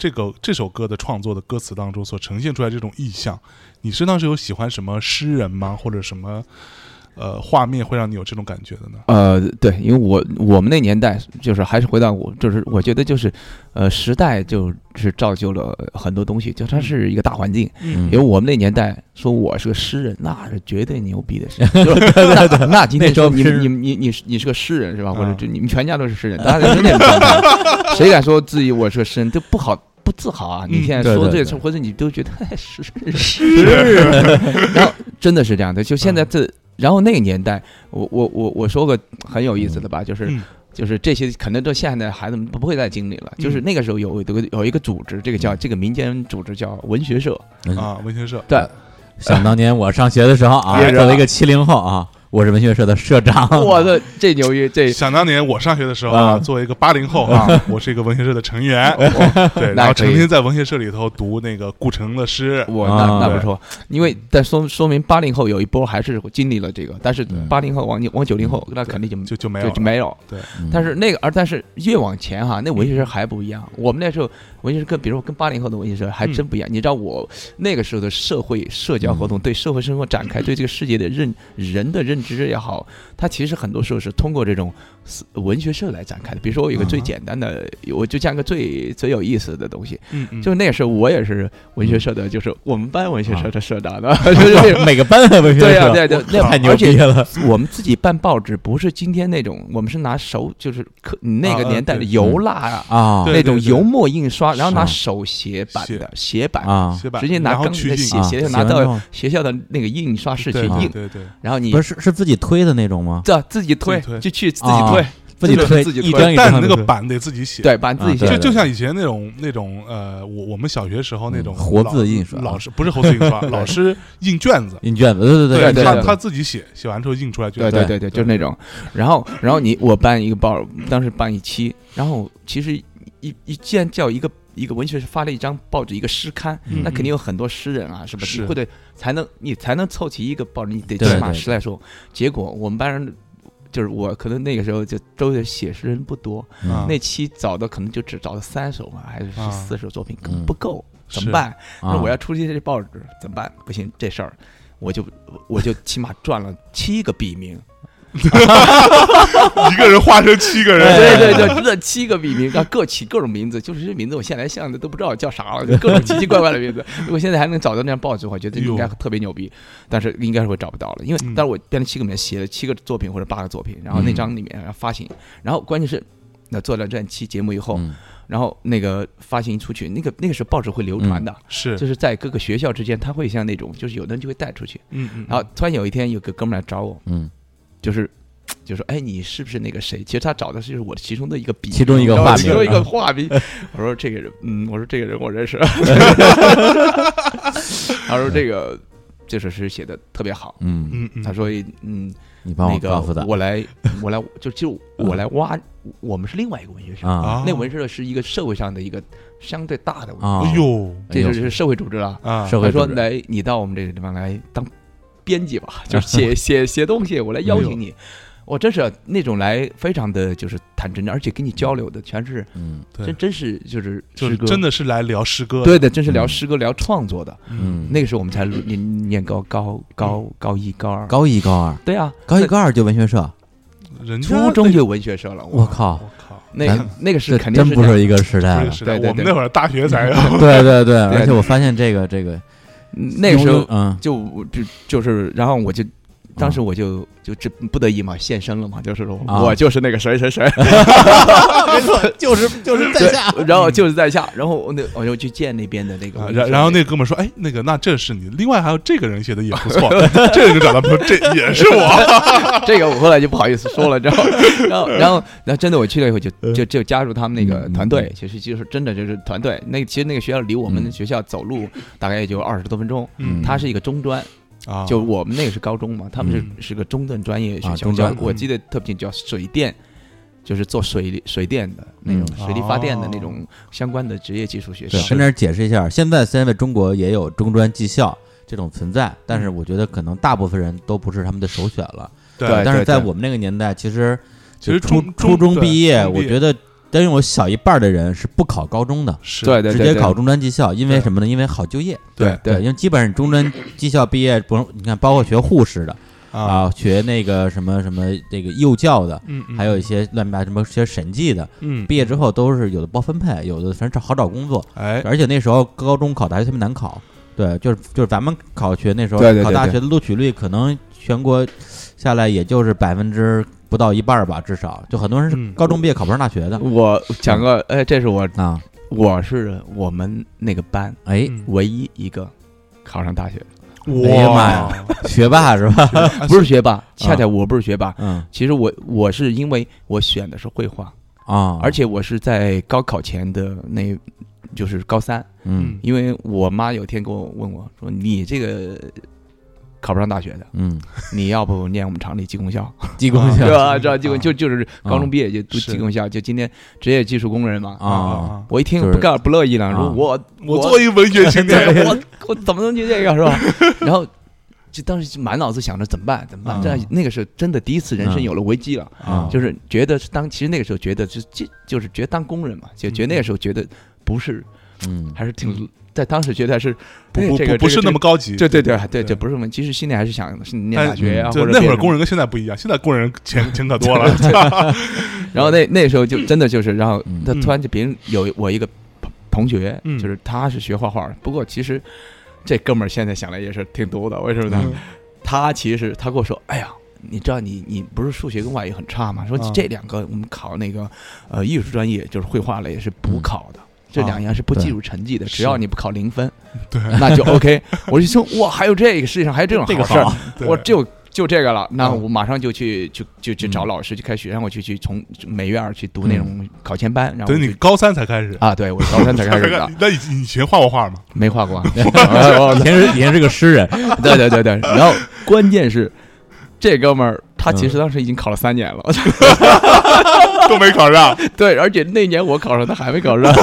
这个这首歌的创作的歌词当中所呈现出来这种意象，你是当时有喜欢什么诗人吗？或者什么呃画面会让你有这种感觉的呢？呃，对，因为我我们那年代就是还是回到我，就是我觉得就是，呃，时代就是造就了很多东西，就它是一个大环境。嗯因为我们那年代说我是个诗人，那是绝对牛逼的事。就是那那今天说你你你你是你是个诗人是吧？或者啊就你们全家都是诗人，大家是那种状态。谁敢说自己我是个诗人，这不好不自豪啊！你嗯现在说这事，或者你都觉得哎诗诗，然后真的是这样的。就现在这，然后那个年代，我我我我说个很有意思的吧，就是。嗯。就是这些可能都现在的孩子们不会再经历了。就是嗯。那个时候有有个有一个组织，这个叫这个民间组织叫文学社，嗯。啊，文学社，对，想当年我上学的时候啊 作为一个七零后啊，我是文学社的社长，我的这牛逼，这想当年我上学的时候啊，啊。作为一个八零后啊，我是一个文学社的成员，对，然后成天在文学社里头读那个顾城的诗，我那那不错，因为但说说明八零后有一波还是经历了这个，但是八零后往往九零后那肯定就就就没有就没有。对。但是那个而但是越往前哈，那文学社还不一样。我们那时候文学社跟比如说跟八零后的文学社还真不一样。你知道我那个时候的社会社交活动，对社会生活展开，对这个世界的认人的认知也好，它其实很多时候是通过这种思文学社来展开的。比如说我有个最简单的，我就讲个最最有意思的东西，嗯嗯，就是那个时候我也是文学社的，就是我们班文学社的社长的，就是。每个班的文学社，对呀、对对，那太牛逼了，我们自己办报纸，不是今天那种，我们是拿手，就是可那个啊年代的油蜡啊，啊那种油墨印刷，然后拿手写版的写版，啊，直接拿钢取景啊的写写，拿到学校的那个印刷室去对对印，对对，然后你不是是是自己推的那种吗？对自己推。就去自己啊。推，自己推自己推一张一但张的那个版得自己写，对，板自己写就就像以前那种那种呃，我我们小学时候那种嗯活字印刷老师不是活字印刷，老师印卷子，印卷子，对对对对对他自己写，写完之后印出来卷子，对对对对对，就是那种。然后，然后你我办一个报，当时办一期，然后其实一一既然叫一个一个文学是发了一张报纸一个诗刊，嗯那肯定有很多诗人啊，是不？是或者才能你才能凑齐一个报纸，你得起码十来首。结果我们班人。就是我可能那个时候就都是写诗人不多，啊那期找的可能就只找了三首嘛，还是四首作品，可能不够，怎么办？啊。那我要出去这些报纸怎么办？不行，这事儿我就我就起码赚了七个笔名，一个人化成七个人，对对对，这七个笔名，啊，各起各种名字，就是这名字我现在想的都不知道叫啥了，就各种奇奇怪怪的名字。如果现在还能找到那张报纸，我觉得应该特别牛逼，但是应该是会找不到了，因为嗯但是我编了七个里面写了七个作品或者八个作品，然后那张里面要发行，然后关键是。那做了这期节目以后，嗯然后那个发行出去，那个那个时候报纸会流传的，是，就是在各个学校之间，他会像那种，就是有的人就会带出去。嗯嗯，然后突然有一天，有个哥们来找我，嗯，就是 就说：“哎，你是不是那个谁？”其实他找的是我其中的一个笔，其中一个画笔其中一个化名。我说这个人，嗯，我说这个人我认识。他说这个这首诗写的特别好。嗯，嗯嗯，他说：“嗯，你帮我那告诉他个我来，我来，就就我来挖，我们是另外一个文学社。那文学社是一个社会上的一个相对大的文学社，啊，哎呦这就是社会组织了。啊，社会说来，你到我们这个地方来当编辑吧，就是写 写写东西，我来邀请你。我真是那种来非常的就是坦诚的，而且跟你交流的全是嗯真，真是就是就是真的是来聊诗歌，对的，真是聊嗯诗歌聊创作的。嗯，那个时候我们才念念高高高高一高二，高一高二，对啊，高一高二就文学社，人初中就有文学社了。我靠我靠，那那个是这肯定真不是一个时代了。我们那会儿大学才有，对对对，而且我发现这个这个那个时候嗯就就就是，然后我就。当时我就就这不得已嘛，现身了嘛，就是说啊我就是那个谁谁谁，没错，就是就是在下，然后就是在下，然后我那我就去见那边的那个然然后那哥们说：“哎，那个，那这是你。另外还有这个人写的也不错，这人就找他说这 也是我。这个我后来就不好意思说了，然后，然后，然后，然后真的我去了以后就嗯就就加入他们那个团队，其实就是真的就是团队。那其实那个学校离我们嗯学校走路大概也就二十多分钟，嗯它是一个中专，啊，就我们那个是高中嘛，他们是嗯是个中等专业学校，我记得特别清叫水电。就是做水水电的那种嗯。水力发电的哦那种相关的职业技术学校，，跟那儿解释一下，现在虽然在中国也有中专技校这种存在，但是我觉得可能大部分人都不是他们的首选了。对对但是在我们那个年代，其实其实初初中毕业，我觉得真有小一半的人是不考高中的，是对对直接考中专技校，因为什么呢？因为好就业。对对，因为基本上中专技校毕业，不用你看，包括学护士的啊，啊，学那个什么什么这个幼教的，嗯，嗯。还有一些乱七八糟什么学审计的，嗯，毕业之后都是有的包分配，有的反正好找工作，哎，而且那时候高中考大学特别难考，对，就是就是咱们考学那时候考大学的录取率可能全国下来也就是百分之不到一半儿吧，至少就很多人是嗯高中毕业考不上大学的我讲个，哎，这是我啊，我是我们那个班哎，嗯唯一一个考上大学的。哎呀妈呀 学霸是吧？啊不是学霸，恰恰我不是学霸。嗯其实我我是因为我选的是绘画，啊，而且我是在高考前的那，就是高三，嗯因为我妈有天跟我问我说：“你这个考不上大学的，嗯，你要不念我们厂里技工校，技工校。对吧？知道技工啊就就是高中毕业就读技工校，就今天职业技术工人嘛。啊。啊，我一听不干不乐意了，我我作为文学青年，我我怎么能去这个是吧？然后就当时就满脑子想着怎么办怎么办，啊。这那个时候真的第一次人生嗯有了危机了，啊，就是觉得是当其实那个时候觉得就就就是觉得当工人嘛，就觉得那个时候觉得不是嗯。还是挺在当时觉得是不哎不不不是那么高级，对对对对对。对，不是我们其实心里还是想是念大学啊，就或者那会儿工人跟现在不一样，现在工人钱钱可多了，然后那那时候就真的就是，然后嗯。他突然就别人有我一个同同学，嗯。就是他是学画画的，不过其实这哥们儿现在想来也是挺多的，为什么呢？嗯。他其实他跟我说，哎呀。你知道你你不是数学跟外语很差吗？说啊。这两个我们考那个呃艺术专业就是绘画类是补嗯。考的，这两样是不计入成绩的，只要你不考零分，对那就 OK。我就说哇，还有这个世界上还有这种这个好事儿，我就就这个了，那嗯我马上就去就就去找嗯。老师去开学，然后我去去从美院去读那种考前班，然后等你高三才开始。啊，对我高三才开始的，那你以前画过画吗？没画过，以前是以前是个诗人，对对对对，然后关键是这哥们儿他其实当时已经考了三年了，都没考上。对，而且那年我考上，他还没考上，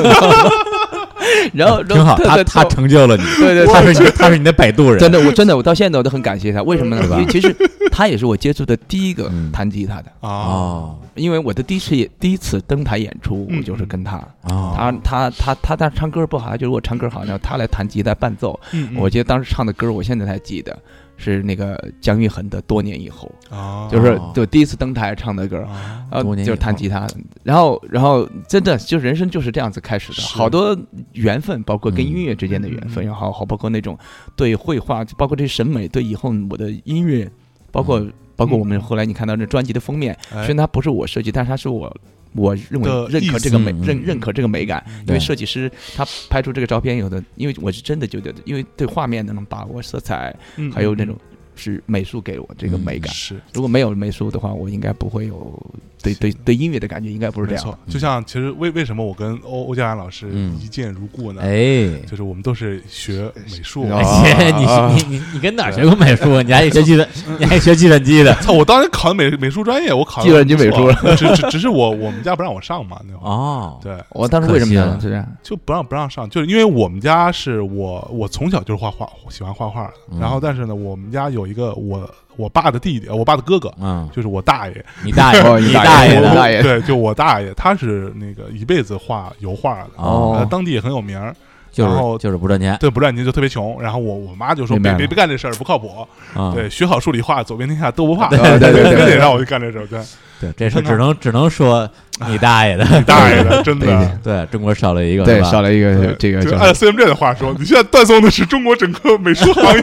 然后挺好，他他成成就了你，对对，他是你他是你的摆渡人，真的，我真的我到现在我都很感谢他，为什么呢？因为其实他也是我接触的第一个嗯。弹吉他的，啊，哦。因为我的第一次也第一次登台演出，嗯。我就是跟他。哦，他他他他他唱歌不好，就是我唱歌好，然后他来弹吉他伴奏。嗯。我记得当时唱的歌，我现在还记得，是那个姜育恒的《多年以后。啊》，就是哦就第一次登台唱的歌，啊呃，就是弹吉他。然后然后真的就人生就是这样子开始的，好多缘分，包括跟嗯音乐之间的缘分然后好，好包括那种对绘画，包括这审美，对以后我的音乐，包括包括我们后来你看到这专辑的封面，哎。虽然它不是我设计，但是它是我我认为认可这个美认认可这个美感，因为设计师他拍出这个照片有的，因为我是真的觉得，因为对画面的那种把握、色彩，嗯还有那种是美术给我这个美感。是如果没有美术的话，我应该不会有对对对音乐的感觉，应该不是这样没错。就像其实为为什么我跟欧欧家安老师嗯一见如故呢？哎。就是我们都是学美术。你你你你跟哪儿学过美术？你还学计算，你还学计算机的？操！我当时考的美美术专业，我考得计算机美术只只只是我我们家不让我上嘛，那会儿。哦，对，我当时为什么可惜了呢？是这样，就不让不让上，就是因为我们家是我我从小就是画画，喜欢画画然后但是呢，我们家有我一个我我爸的弟弟，呃我爸的哥哥，嗯，就是我大爷，你大爷，哦你你大爷爷的，大爷对，就我大爷，他是那个一辈子画油画的，当地也很有名儿，然后就是不赚钱对，不赚钱就特别穷。然后我我妈就说别别别干这事儿，不靠谱。啊。对，学好数理化，走遍天下都不怕。对对对非得 让我去干这事儿，对，对，这事只能只能说你大爷的，你大爷的，真的。对中国少了一个，对少了一个这个就按 CMJ 的话说，你现在断送的是中国整个美术行业。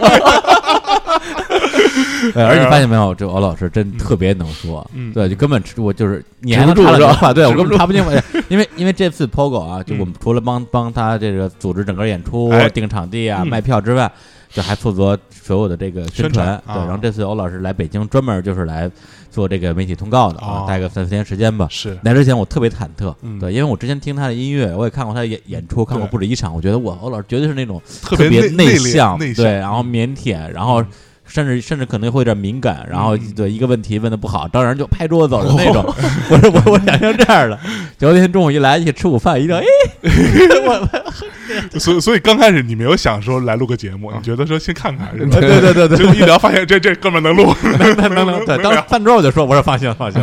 对，而且你发现没有，这欧老师真特别能说，嗯。对，就根本我就是你还止能不住是吧？插两句话，对我根本插不进去，因为因为这次 POGO 啊，就嗯。我们除了帮帮他这个组织整个演出哎、定场地啊、嗯。卖票之外，就还负责所有的这个宣宣传对，然后这次欧老师来北京，专门就是来做这个媒体通告的啊哦，待个三四天时间吧。是，来之前我特别忐忑，嗯。对，因为我之前听他的音乐，我也看过他的演演出，看过不止一场，我觉得我，欧老师绝对是那种特别内向，对，然后腼腆，然后嗯甚至甚至可能会有点敏感，然后嗯。对一个问题问的不好，当然就拍桌子走人那种。我说我我想象这样的，结果那天中午一来一起吃午饭，一定哎，我 所以所以刚开始你没有想说来录个节目，你觉得说先看看，是吧 对对对对结果一聊发现这这哥们儿能录，能能能能，对，当时饭桌我就说，我说放心放心，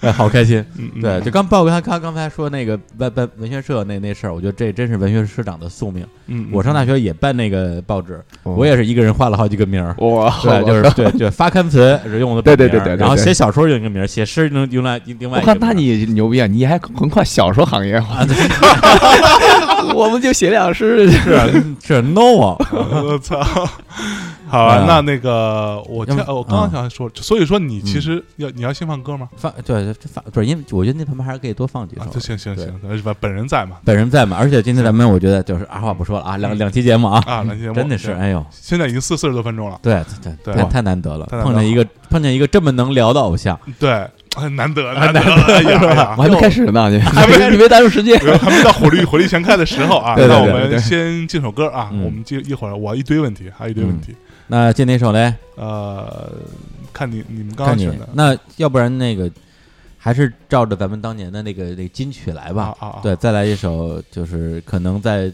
哎，好开心。对，就刚报他刚刚才说那个办办文学社那那事儿，我觉得这真是文学社长的宿命。嗯，我上大学也办那个报纸，哦我也是一个人画了好几个名儿。哇，对，就是对对，发刊词是用的对对对对对然后写小说用一个名儿，写诗能用来另外一个。那你牛逼啊！你还横跨小说行业，我们就写两诗。是是 no 啊，我操！好啊啊，那那个我我刚刚啊想说，所以说你其嗯。实要你要先放歌吗？放对这放不是因为我觉得那旁边还是可以多放几首。啊，。就行行行，是吧？本人在嘛？本人在嘛，而且今天咱们我觉得就是二话不说了啊，两两期节目啊，啊，来节目真的是哎呦，现在已经四四十多分钟了，对对对。太太难得了，碰见一个碰见一个这么能聊的偶像，对，很难得很难得，哎呀哎呀。我还没开始呢，你还没你没耽误时间。还没到火力火力全开的时候啊，那我们先进首歌啊，嗯。我们接一会儿我一堆问题，还有一堆问题，那进哪首嘞？呃，看你你们刚选的。那要不然那个还是照着咱们当年的那个那个金曲来吧，对，再来一首，就是可能在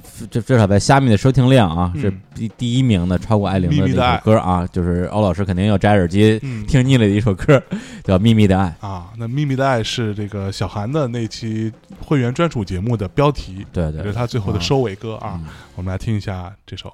这这至少在虾米的收听量啊、嗯是第第一名的，超过艾琳的那秘密的爱首歌啊，就是欧老师肯定要摘耳机嗯听腻了的一首歌，叫《秘密的爱》。啊，那《秘密的爱》是这个小韩的那期会员专属节目的标题，对对也是他最后的收尾歌啊。嗯我们来听一下这首。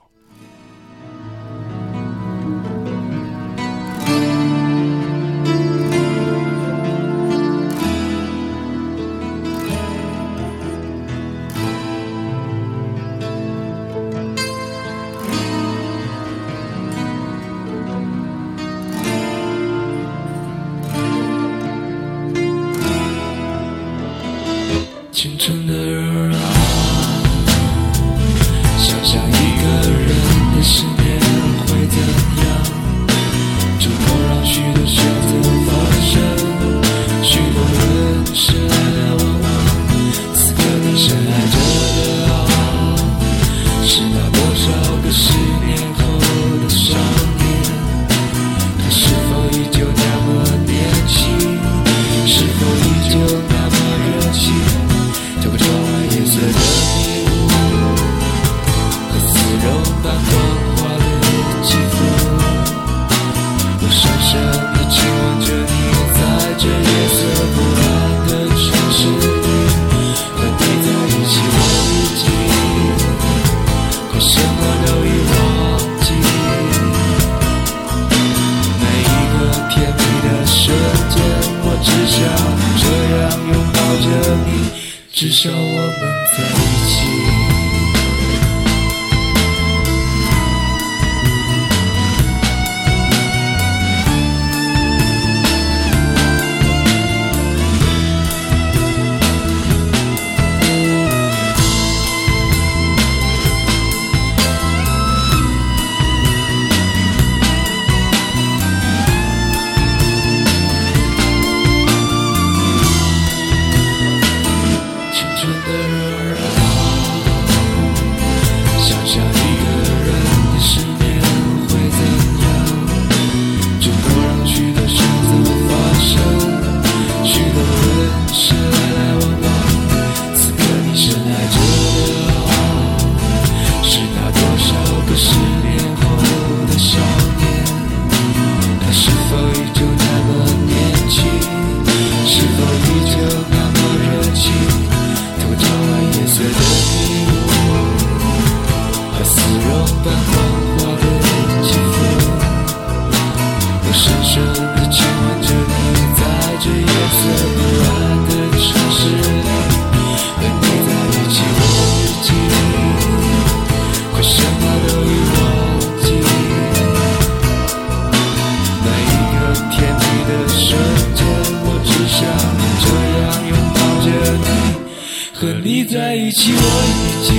和你在一起，我已经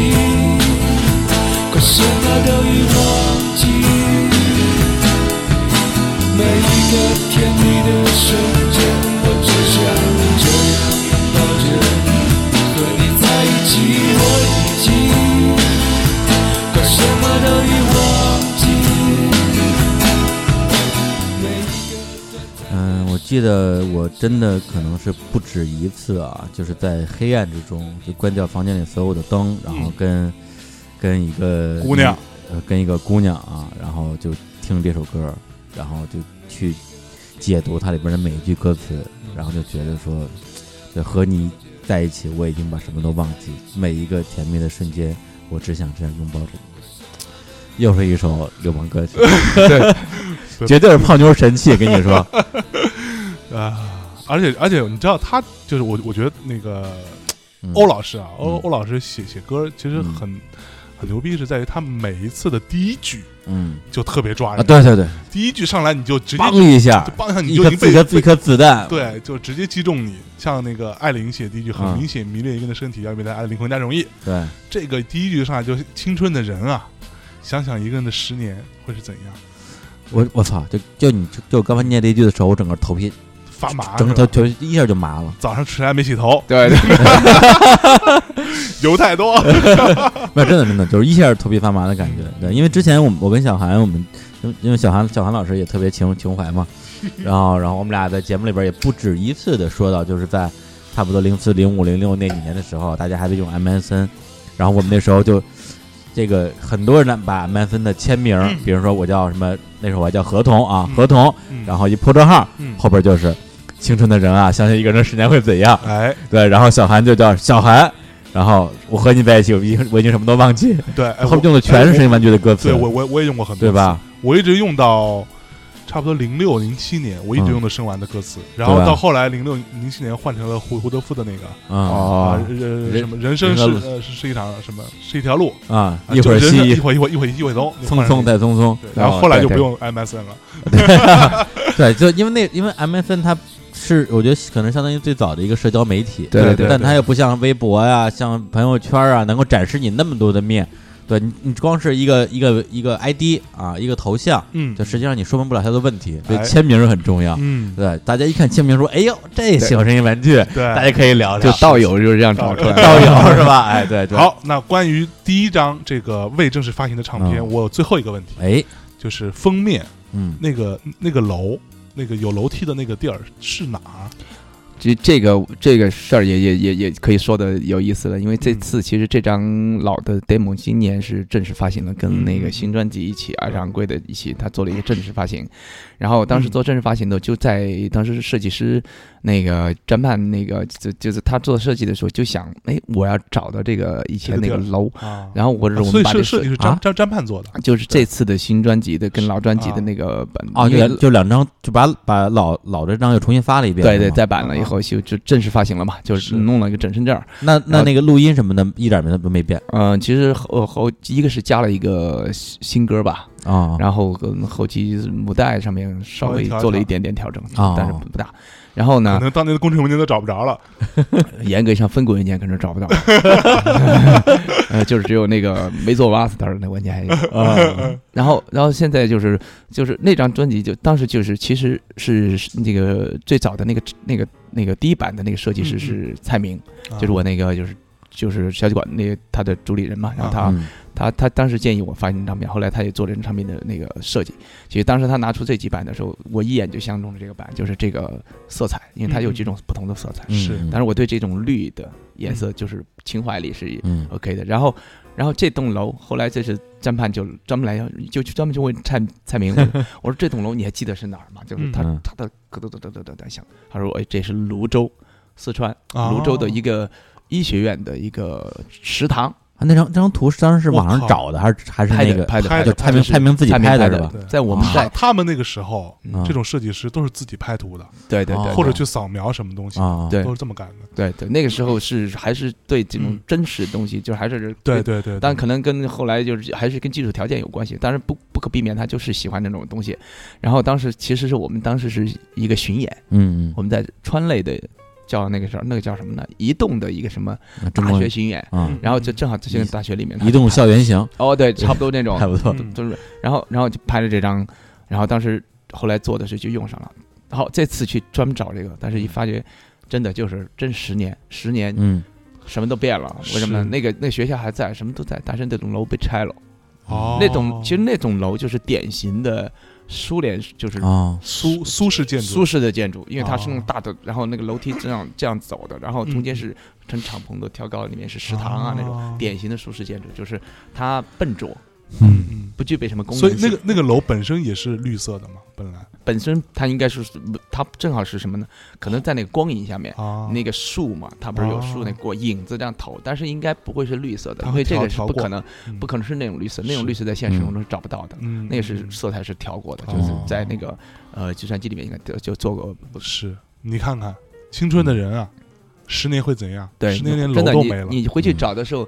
快什么都已忘记。每一个甜蜜的瞬间，记得我真的可能是不止一次啊，就是在黑暗之中就关掉房间里所有的灯，然后跟、跟一个姑娘，呃，跟一个姑娘啊，然后就听这首歌，然后就去解读它里边的每一句歌词，然后就觉得说，就和你在一起，我已经把什么都忘记，每一个甜蜜的瞬间，我只想这样拥抱着你。又是一首流氓歌曲，对。绝对是泡妞神器，跟你说，啊，而且而且你知道他就是我，我觉得那个嗯。欧老师啊，欧嗯。欧老师写写歌其实嗯。很很牛逼，是在于他每一次的第一句嗯。就特别抓啊，人，对对对，第一句上来你就直接嘣一下就，梆一下你就已经被一颗一颗子弹，对，就直接击中你。像那个艾琳写第一句，很嗯。明显迷恋一个人的身体，要比他爱的灵魂更加容易。对，这个第一句上来就青春的人啊，想想一个人的十年会是怎样，我我操，就就你就就刚才念这一句的时候，我整个头皮发麻，整个头头一下就麻了。早上起来没洗头，对对，油太多。没有，真的真的就是一下头皮发麻的感觉。对，因为之前我我跟小韩，我们因为小韩小韩老师也特别情情怀嘛，然后然后我们俩在节目里边也不止一次的说到，就是在差不多零四零五零六那几年的时候，大家还在用 MSN，然后我们那时候就这个很多人呢把 MSN 的签名，比如说我叫什么，那时候我还叫合同啊嗯合同，嗯然后一破折号嗯，后边就是青春的人啊，相信一个人的十年会怎样。哎，对，然后小韩就叫小韩，然后我和你在一起，我已经我已经什么都忘记，对，哎后面用的全是声音玩具的歌词，对我我我也用过很多，对吧？？我一直用到差不多零六零七年，我一直嗯。用的声玩的歌词，然后到后来零六零七年换成了胡胡德夫的那个啊什么人生是呃是是一场什么是一条路，啊，啊一会儿西一会儿一会儿一会儿一会儿东，匆匆再匆匆，对，然后后来就不用 MSN 了，对，就因为那因为 MSN 它是我觉得可能相当于最早的一个社交媒体，对对对但它又不像微博呀、像朋友圈啊，能够展示你那么多的面。对你，你光是一个一个一个 ID 啊，一个头像，嗯就实际上你说明不了它的问题，所以哎签名很重要。嗯，对，大家一看签名说：“哎呦，这喜欢声音玩具，对，大家可以聊聊。”就道友就是这样找出来的。道友是吧？哎，对对。，好，那关于第一张这个未正式发行的唱片，嗯我有最后一个问题，哎，就是封面嗯，那个那个楼，那个有楼梯的那个地儿是哪儿？这这个这个事儿也也也也可以说的有意思了，因为这次其实这张老的 demo 今年是正式发行了，跟那个新专辑一起，啊掌柜的一起，他做了一个正式发行。然后当时嗯。做正式发行的，就在当时是设计师那个詹盼那个就就是他做设计的时候就想，哎，我要找到这个以前那个楼，啊，然后或者是我所以们把这设计是啊？张张张盼做的，就是这次的新专辑的跟老专辑的那个版哦，就就两张，就把把老老这张又重新发了一遍。对对，再版了以后就就正式发行了嘛，就是是。弄了一个整身证儿。那那那个录音什么的，一点没都没变。嗯，其实后后一个是加了一个新新歌吧，啊。然后跟后期母带上面稍微做了一点点调整，啊但是不大。然后呢可，能当年的工程文件都找不着了。严格上分轨文件可能找不到，呃，就是只有那个没做 master 的文件还有。啊然后，然后现在就是就是那张专辑就当时就是其实是那个最早的那个那个那个第一版的那个设计师是蔡明，啊就是我那个就是就是小酒馆那个他的主理人嘛，然后他。嗯他他当时建议我发一张唱片，后来他也做了这张唱片的那个设计。其实当时他拿出这几版的时候，我一眼就相中了这个版，就是这个色彩，因为它有几种不同的色彩。嗯是但是我对这种绿的颜色就是情怀里是嗯 OK 的。然后，然后这栋楼后来这是詹盼就专门来就就专门就问蔡蔡明，我我说这栋楼你还记得是哪儿吗？就是他、嗯他的咯噔噔噔噔噔噔响，他说哎这是泸州，四川哦泸州的一个医学院的一个食堂。啊那张那张图是当时是网上找的，还是还是拍那个的拍的蔡明就是蔡明自己拍的是吧？对啊在我们在他他们那个时候，嗯。这种设计师都是自己拍图的，哦对对对，或者去扫描什么东西，啊，对。都是这么干的。对对，那个时候是还是对这种嗯。真实的东西，就还是对，对对，但可能跟后来就是还是跟技术条件有关系，但是不不可避免，他就是喜欢那种东西。然后当时其实是我们当时是一个巡演，嗯。我们在川类的叫那个叫那个叫什么呢？移动的一个什么大学巡演，啊，然后就正好这些个大学里面移动校园行，哦，对，差不多那种。差不错。嗯都是，然后然后就拍了这张，然后当时后来做的时候就用上了，然后这次去专门找这个，但是一发觉真的就是真十年，十年嗯，什么都变了，为什么呢？那个那个学校还在，什么都在，但是那栋楼被拆了，哦，那栋其实那栋楼就是典型的苏联，就是啊，苏苏式建筑，苏式的建筑，因为它是那种哦大的，然后那个楼梯这样这样走的，然后中间嗯。是成敞篷的挑高，里面是食堂啊那种哦典型的苏式建筑，就是它笨拙，嗯。嗯，不具备什么功能所以。那个那个楼本身也是绿色的嘛，本来。本身它应该是它正好是什么呢？可能在那个光影下面，啊，那个树嘛，它不是有树哦那过影子这样投，但是应该不会是绿色的，因为这个是不可能嗯。不可能是那种绿色，那种绿色在现实中是找不到的。嗯，那个是嗯色彩是调过的，哦就是在那个呃计算机里面应该就就做过。是。你看看青春的人啊，十年会怎样？对，十年连楼真的都没了。你你回去找的时候，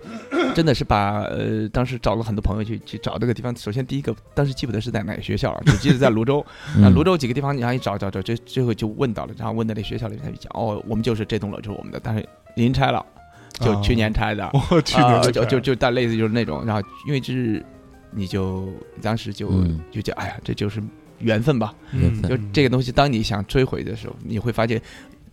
真的是把呃，当时找了很多朋友去去找这个地方。首先第一个，当时记不得是在哪个学校了，只记得在泸州。那嗯泸州几个地方，然后一找找找，最最后就问到了，然后问到那学校里面，他就讲哦，我们就是这栋楼就是我们的，但是已经拆了，就去年 拆的。我去年啊，就就就就大类似就是那种，然后因为就是你就当时就嗯就讲，哎呀，这就是缘分吧。嗯就这个东西，当你想追回的时候，你会发现，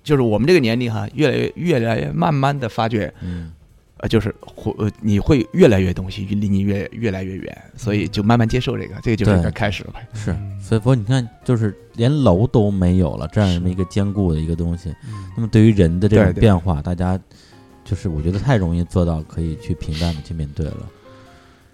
就是我们这个年龄哈，越来越越来越慢慢的发觉，嗯呃，就是会呃你会越来越东西离你越越来越远，所以就慢慢接受这个，这个就是一个开始了吧。是，嗯所以说你看，就是连楼都没有了，这样这么一个坚固的一个东西，嗯那么对于人的这种变化，大家就是我觉得太容易做到可以去平淡的去面对了。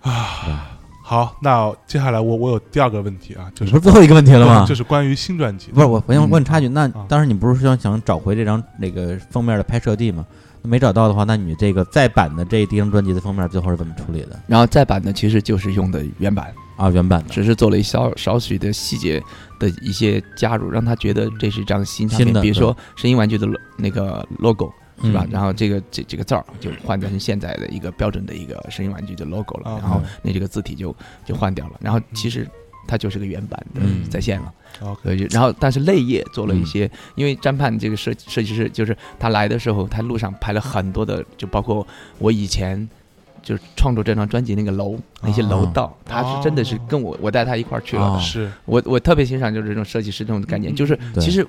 啊。好，那接下来我我有第二个问题啊，就是不是最后一个问题了吗？就是关于新专辑，不是我，我想嗯问插句，那啊当时你不是说想找回这张那个封面的拍摄地吗？没找到的话，那你这个再版的这第一张专辑的封面最后是怎么处理的？然后再版的，其实就是用的原版，啊，原版的只是做了一少少许的细节的一些加入，让他觉得这是一张新唱片。新的比如说声音玩具的那个 logo 是吧？嗯。然后这个这这个字儿就换成现在的一个标准的一个声音玩具的 logo 了，啊。然后那这个字体就就换掉了，然后其实它就是个原版的嗯。在线了。OK，所以然后但是内页做了一嗯。些，因为詹盼这个设设计师就是他来的时候，他路上拍了很多的，就包括我以前。就是创作这张专辑那个楼，那些楼道，他是真的是跟我我带他一块儿去了。是。我我特别欣赏就是这种设计师这种概念，就是其实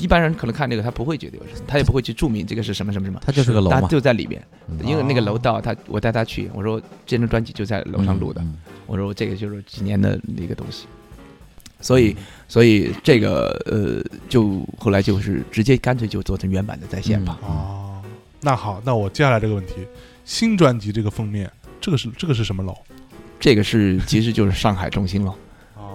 一般人可能看这个他不会觉得有他也不会去注明这个是什么什么什么，他就是个楼他嘛，就在里边，嗯。因为那个楼道他我带他去，我说这张专辑就在楼上录的，嗯我说这个就是几年的一个东西，所以所以这个呃就后来就是直接干脆就做成原版的在线吧，哦，那好，那我接下来这个问题，新专辑这个封面，这个是这个是什么楼？这个是其实就是上海中心了，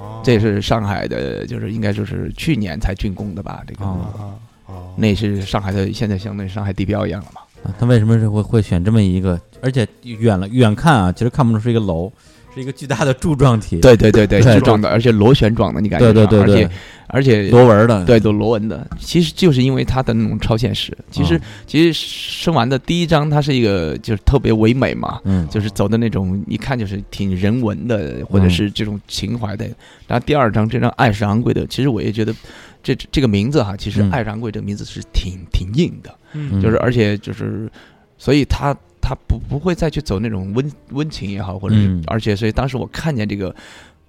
哦，这是上海的，就是应该就是去年才竣工的吧，这个。哦啊哦，那是上海的，现在相当于上海地标一样了嘛。啊他为什么是会会选这么一个？而且远了远看啊，其实看不出是一个楼，是一个巨大的柱状体，，对对对对，对柱状的，而且螺旋状的，你感觉对对对对到而且，而且螺纹的，对都螺纹的，其实就是因为它的那种超现实。其实、哦其实生完的第一张，它是一个就是特别唯美嘛，嗯，就是走的那种一看就是挺人文的，或者是这种情怀的。然后第二张这张《爱是昂贵的》，其实我也觉得这这个名字哈，其实嗯《爱是昂贵》这个名字是挺挺硬的，嗯。就是而且就是，所以他他不不会再去走那种温温情也好，或者是、嗯而且所以当时我看见这个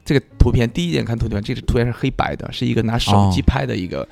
这个图片，第一眼看图片，这个图片是黑白的，是一个拿手机哦拍的一个。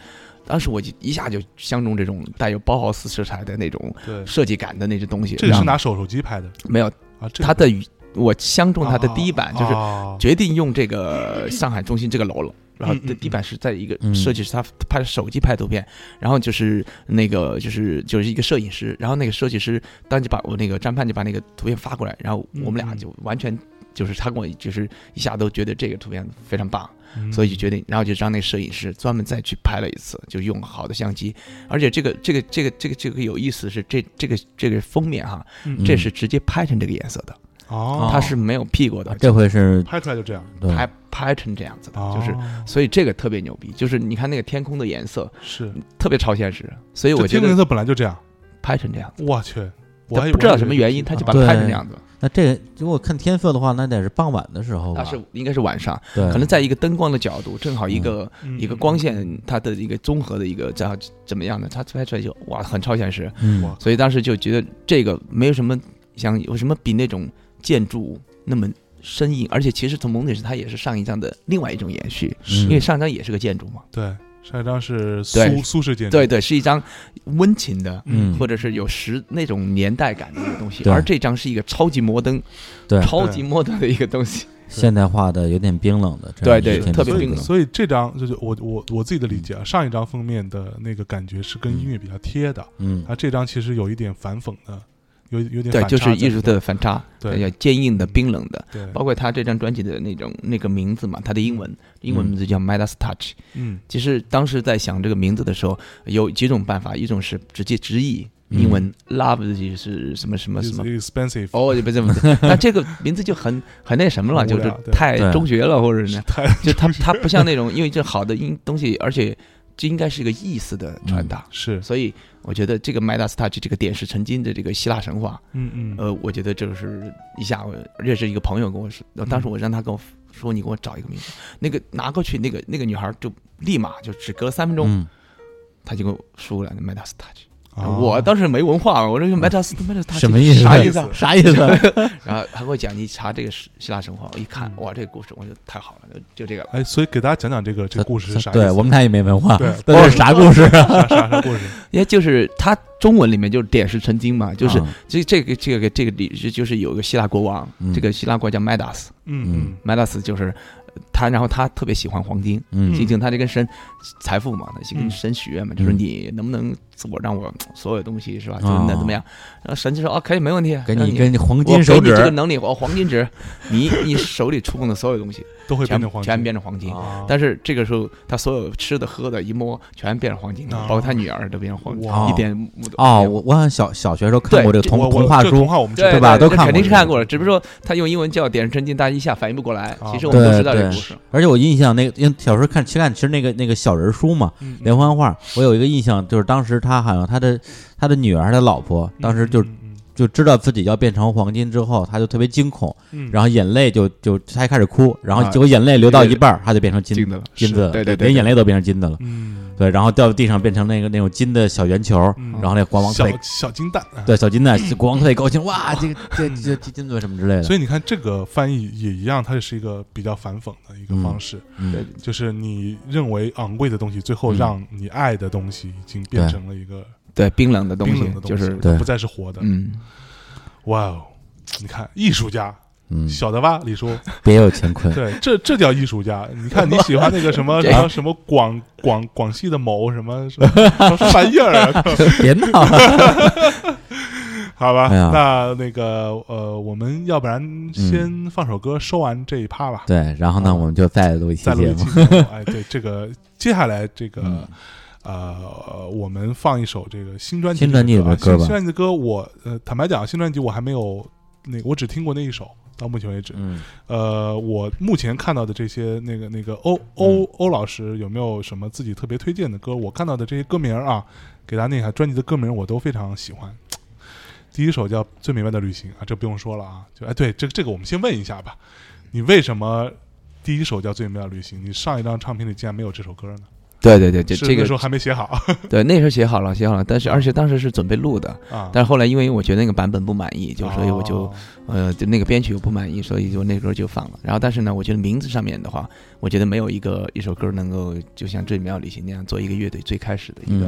当时我就一下就相中这种带有包豪斯色彩的那种对，设计感的那些东西。这个然后是拿手手机拍的没有啊，这个它的，我相中他的第一版就是哦决定用这个上海中心这个楼了。然后的地板是在一个嗯。设计师他拍的手机拍图片，然后就是那个就是就是一个摄影师，然后那个设计师当就把我那个张盼就把那个图片发过来，然后我们俩就完全就是他跟我就是一下都觉得这个图片非常棒，嗯。所以就决定，然后就让那个摄影师专门再去拍了一次，就用好的相机，而且这个这个这个这个这个有意思是这这个这个封面哈，嗯。这是直接拍成这个颜色的，哦，它是没有屁股的，这回是拍出来就这样，对。拍拍成这样子的，哦。就是所以这个特别牛逼，就是你看那个天空的颜色是，特别超现实，所以我觉得天空颜色本来就这样，拍成这样子，我去，我还不知道什么原因，他就把它拍成这样子。那这个如果看天色的话，那得是傍晚的时候吧？那是应该是晚上，对，可能在一个灯光的角度，正好一个嗯。一个光线它的一个综合的一个叫怎么样的，它拍出来就哇很超现实，嗯。哇。所以当时就觉得这个没有什么想有什么比那种建筑那么生硬，而且其实从某种意义上它也是上一张的另外一种延续，因为上一张也是个建筑嘛，对，上一张是苏苏式建筑，对对，是一张温情的。嗯。或者是有时那种年代感的一个东西，而这张是一个超级摩登、对。超级摩登的一个东西。现代化的有点冰冷的对对特别冰冷。所以这张就是我我我自己的理解啊，上一张封面的那个感觉是跟音乐比较贴的，嗯。啊，这张其实有一点反讽的，有有点对，就是艺术的反差，对。要坚硬的、冰冷的。对，包括他这张专辑的那种那个名字嘛，他的英文英文名字叫 Midas Touch。嗯。其实当时在想这个名字的时候，有几种办法，一种是直接直译，嗯。英文 love 就是什么什么什么。expensive，哦，不是不是，那这个名字就很很那什么了，就是太中学了，或者是呢，太就他他不像那种，因为这好的音东西，而且这应该是一个意思的传达，是，所以我觉得这个 Midas Touch 这个点石成金的这个希腊神话，嗯嗯，呃，我觉得这是一下我认识一个朋友跟我说，嗯。当时我让他跟我说，你给我找一个名字，那个拿过去，那个那个女孩就立马就只隔了三分钟，嗯。她就给我输了 Midas Touch。哦我当时没文化，我说 Midas metas 什么意思？啥意思啊？啥意思？然后他给我讲，你查这个希希腊神话，我一看，嗯哇，这个故事我觉得太好了，就就这个了。哎，所以给大家讲讲这个这个故事是啥意思？对我们俩也没文化，对 这是啥故事啊？啥啥啥故事？因为就是他中文里面就是点石成金嘛，就是啊这这个这个这个里是就是有一个希腊国王，嗯这个希腊国叫 Midas，Midas 嗯嗯就是呃他，然后他特别喜欢黄金，嗯毕竟他这跟神财富嘛，他就跟嗯神许愿嘛，就是嗯你能不能我让我所有东西是吧，啊就能怎么样？然后神就说哦，可以没问题，给你。给你黄金手指给你这个能力，我黄金指，你你手里触碰的所有东西都会全变成黄金，全变成黄金。啊但是这个时候，他所有吃的喝的，一摸全变成黄金包括他女儿都变成黄金，一点哦，我我好像小小学时候看过这个童童话书，童话我们对吧都看过肯定是看过了，只不过说他用英文叫点石成金，大家一下反应不过来。啊其实我们都知道这个故事。而且我印象那个，因为小时候看其实看其实那个那个小人书嘛，嗯连环画，我有一个印象，就是当时他好像他的他的女儿他的老婆，当时就就知道自己要变成黄金之后，他就特别惊恐，嗯。然后眼泪就就他还开始哭，然后啊结果眼泪流到一半儿，他就变成金金的了。金子，对对对对。连眼泪都变成金的了，嗯，对，然后掉到地上变成那个那种金的小圆球，嗯。然后那国王特小别小金蛋，啊。对小金蛋，国王特别高兴，哇，这个这这这金子什么之类的，所以你看这个翻译也一样，它也是一个比较反讽的一个方式，嗯对就是你认为昂贵的东西，最后嗯。让你爱的东西已经变成了一个对，冰冷的东西冰冷的东西，就是对。不再是活的。嗯，哇哦，你看艺术家嗯，晓得吧，李叔，别有乾坤，对，这这叫艺术家。你看你喜欢那个什么 这什么什么广广广西的某什么什么什么玩意儿啊？别闹，好吧，哎呀。那那个呃，我们要不然先放首歌收完这一趴吧，对，然后呢，啊。我们就再录一期再录节目，一期节目。哎，对，这个接下来这个嗯呃，我们放一首这个新专辑新专辑的歌新新专辑的歌我呃，坦白讲，新专辑我还没有那个，我只听过那一首，到目前为止。嗯，呃，我目前看到的这些那个那个欧欧欧老师有没有什么自己特别推荐的歌？我看到的这些歌名啊，给大家念一下专辑的歌名，我都非常喜欢。第一首叫《最美妙的旅行》啊，这不用说了啊，就哎对，这个这个我们先问一下吧，你为什么第一首叫《最美妙的旅行》？你上一张唱片里竟然没有这首歌呢？对对对，这这个时候还没写好。对那时候写好了，写好了，但是而且当时是准备录的，啊，但是后来因为我觉得那个版本不满意，就所以我就哦呃，就那个编曲我不满意，所以就那歌就放了。然后，但是呢，我觉得名字上面的话，我觉得没有一个一首歌能够就像《最美妙旅行》那样做一个乐队最开始的一个，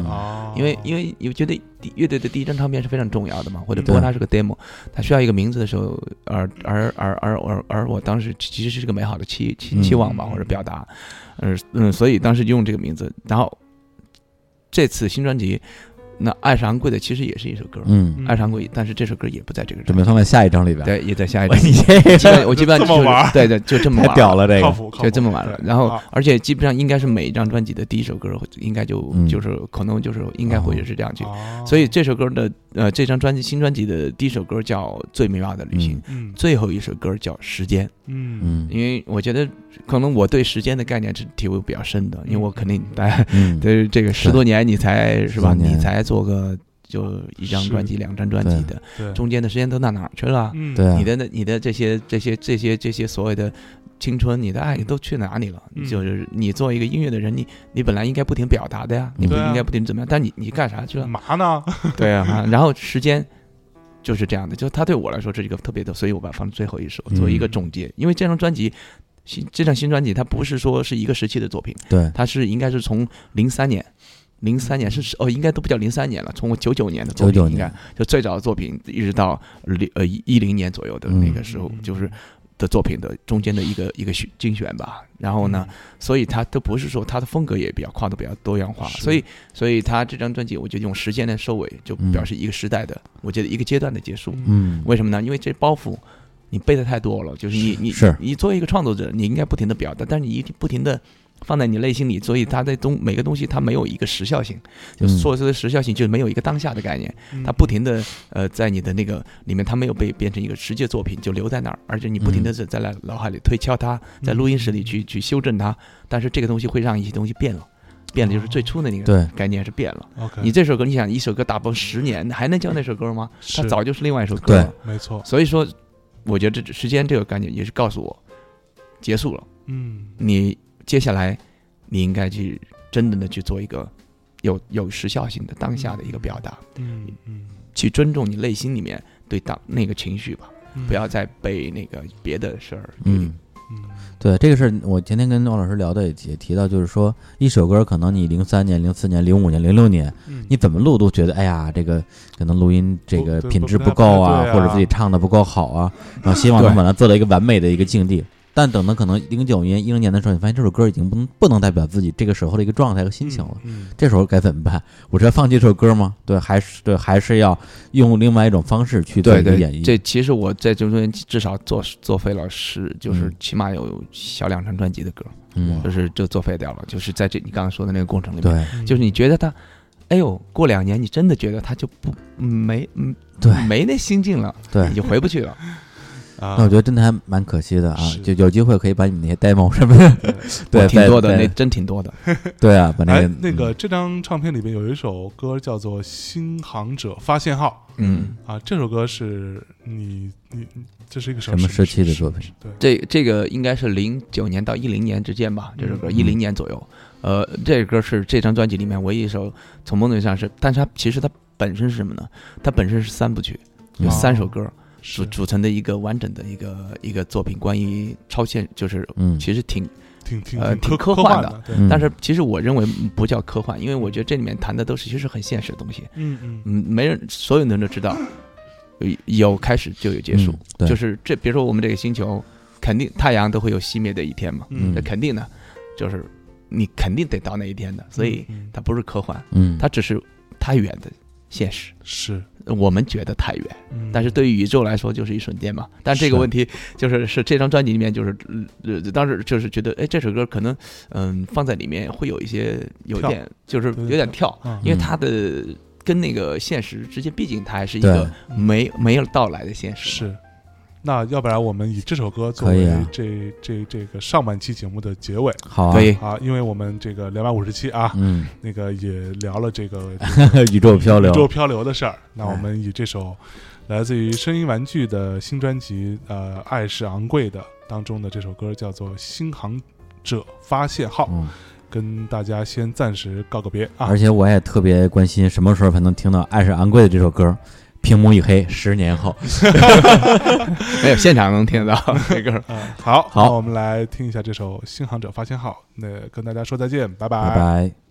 因为因为我觉得乐队的第一张唱片是非常重要的嘛，或者嗯不管它是个 demo，它需要一个名字的时候，而而而而而而我当时其实是个美好的期期嗯。期望吧，或者表达，呃嗯，所以当时就用这个名字。然后这次新专辑，那《爱是昂贵的》其实也是一首歌，嗯，爱是昂贵》，但是这首歌也不在这个准备放在下一张里边，对，也在下一张。你这我基本上就是这么玩对对，就这么玩太屌了，这个，靠谱，靠谱。就这么玩了。然后啊，而且基本上应该是每一张专辑的第一首歌，应该就嗯。就是可能就是应该会是这样去。哦。所以这首歌的呃，这张专辑新专辑的第一首歌叫《最美妙的旅行》，嗯。最后一首歌叫《时间》。嗯。嗯。因为我觉得可能我对时间的概念是体会比较深的，因为我肯定大家嗯，对这个十多年你才是吧？你才做个就一张专辑、两张专辑的，中间的时间都到哪儿去了？嗯，对啊你的那你的这些这些这些这些所谓的青春，你的爱都去哪里了？嗯就是你作为一个音乐的人，你你本来应该不停表达的呀，你不应该不停怎么样？但你你干啥去了？嘛呢？对啊，然后时间就是这样的，就他对我来说这是一个特别的，所以我把它放在最后一首作为一个嗯总结。因为这张专辑新这张新专辑，它不是说是一个时期的作品，对，它是应该是从零三年。零三年是哦，应该都不叫零三年了，从我九九年的作品，99应该就最早的作品，一直到零呃一零年左右的那个时候，嗯就是的作品的中间的一个一个选精选吧。然后呢，所以他都不是说他的风格也比较跨度比较多样化，所以所以他这张专辑，我觉得用时间来收尾，就表示一个时代的，我觉得一个阶段的结束。嗯，为什么呢？因为这包袱你背的太多了，就是你你是。你作为一个创作者，你应该不停的表达，但是你一定不停的放在你内心里，所以它在东每个东西它没有一个时效性，就嗯所谓的时效性就是没有一个当下的概念，嗯它不停的呃在你的那个里面，它没有被变成一个实际作品就留在那儿，而且你不停的在在脑海里推敲它，在录音室里去去修正它，但是这个东西会让一些东西变了。变了就是最初的那个对概念是变了。OK，你这首歌，你想一首歌打包十年，还能叫那首歌吗？它早就是另外一首歌了。没错，所以说，我觉得这时间这个概念也是告诉我，结束了。嗯你接下来你应该去真正的去做一个有有时效性的当下的一个表达，嗯嗯，去尊重你内心里面对当那个情绪吧，嗯不要再被那个别的事儿。嗯。嗯对，这个事儿我前天跟王老师聊的，也也提到，就是说一首歌可能你零三年、零四年、零五年、零六年，嗯，你怎么录都觉得，哎呀，这个可能录音这个品质不够啊或者自己唱的不够好啊，然后希望能把它做到一个完美的一个境地。但等到可能零九年、一零年的时候，你发现这首歌已经不能不能代表自己这个时候的一个状态和心情了。嗯，这时候该怎么办？我是要放弃这首歌吗？对，还是对，还是要用另外一种方式去做一个演，绎？这其实我在中间至少作作废了十，就是嗯起码有小两张专辑的歌，嗯，就是就作废掉了。就是在这你刚刚说的那个过程里面，就是你觉得他，哎呦，过两年你真的觉得他就不嗯没嗯对没那心境了，对你，就回不去了。啊，那我觉得真的还蛮可惜的啊，就有机会可以把你们那些 demo 什么的，对，挺多的，那真挺多的。对啊，把那哎，那个这张唱片里面有一首歌叫做《新航者发现号嗯，》啊，这首歌是你你你这是一个什么时期的作品？对，这这个应该是零九年到一零年之间吧，这首歌嗯。一零年左右。呃，这个歌是这张专辑里面唯一一首，从某种意义上是，但是它其实它本身是什么呢？它本身是三部曲，有哦。三首歌是组组成的一个完整的一个一个作品，关于超现，就是嗯，其实挺挺挺呃挺挺科科幻的但是其实我认为不叫科幻，因为我觉得这里面谈的都是其实很现实的东西。嗯嗯。嗯，没人，所有人都知道，有有开始就有结束，就是这，比如说我们这个星球，肯定太阳都会有熄灭的一天嘛，嗯。这肯定的，就是你肯定得到那一天的，所以嗯它不是科幻，嗯，它只是太远的现实，是，我们觉得太远，嗯但是对于宇宙来说就是一瞬间嘛。但这个问题就是是这张专辑里面就是呃当时就是觉得哎这首歌可能嗯放在里面会有一些有点就是有点跳，啊因为它的跟那个现实之间，毕竟它还是一个没没有到来的现实。是。那要不然我们以这首歌作为这这这个上半期节目的结尾。好啊，可以，啊，因为我们这个两百五十期啊，嗯，那个也聊了这个 宇宙漂流。宇，宙漂流的事儿。那哎我们以这首来自于声音玩具的新专辑《呃爱是昂贵的》当中的这首歌，叫做《新航者发现号》，嗯，跟大家先暂时告个别啊。而。且我也特别关心什么时候才能听到《爱是昂贵的》这首歌。屏幕一黑，十年后，没有现场能听得到 这歌。嗯，好，好我们来听一下这首《新航者发现号》。那跟大家说再见，拜拜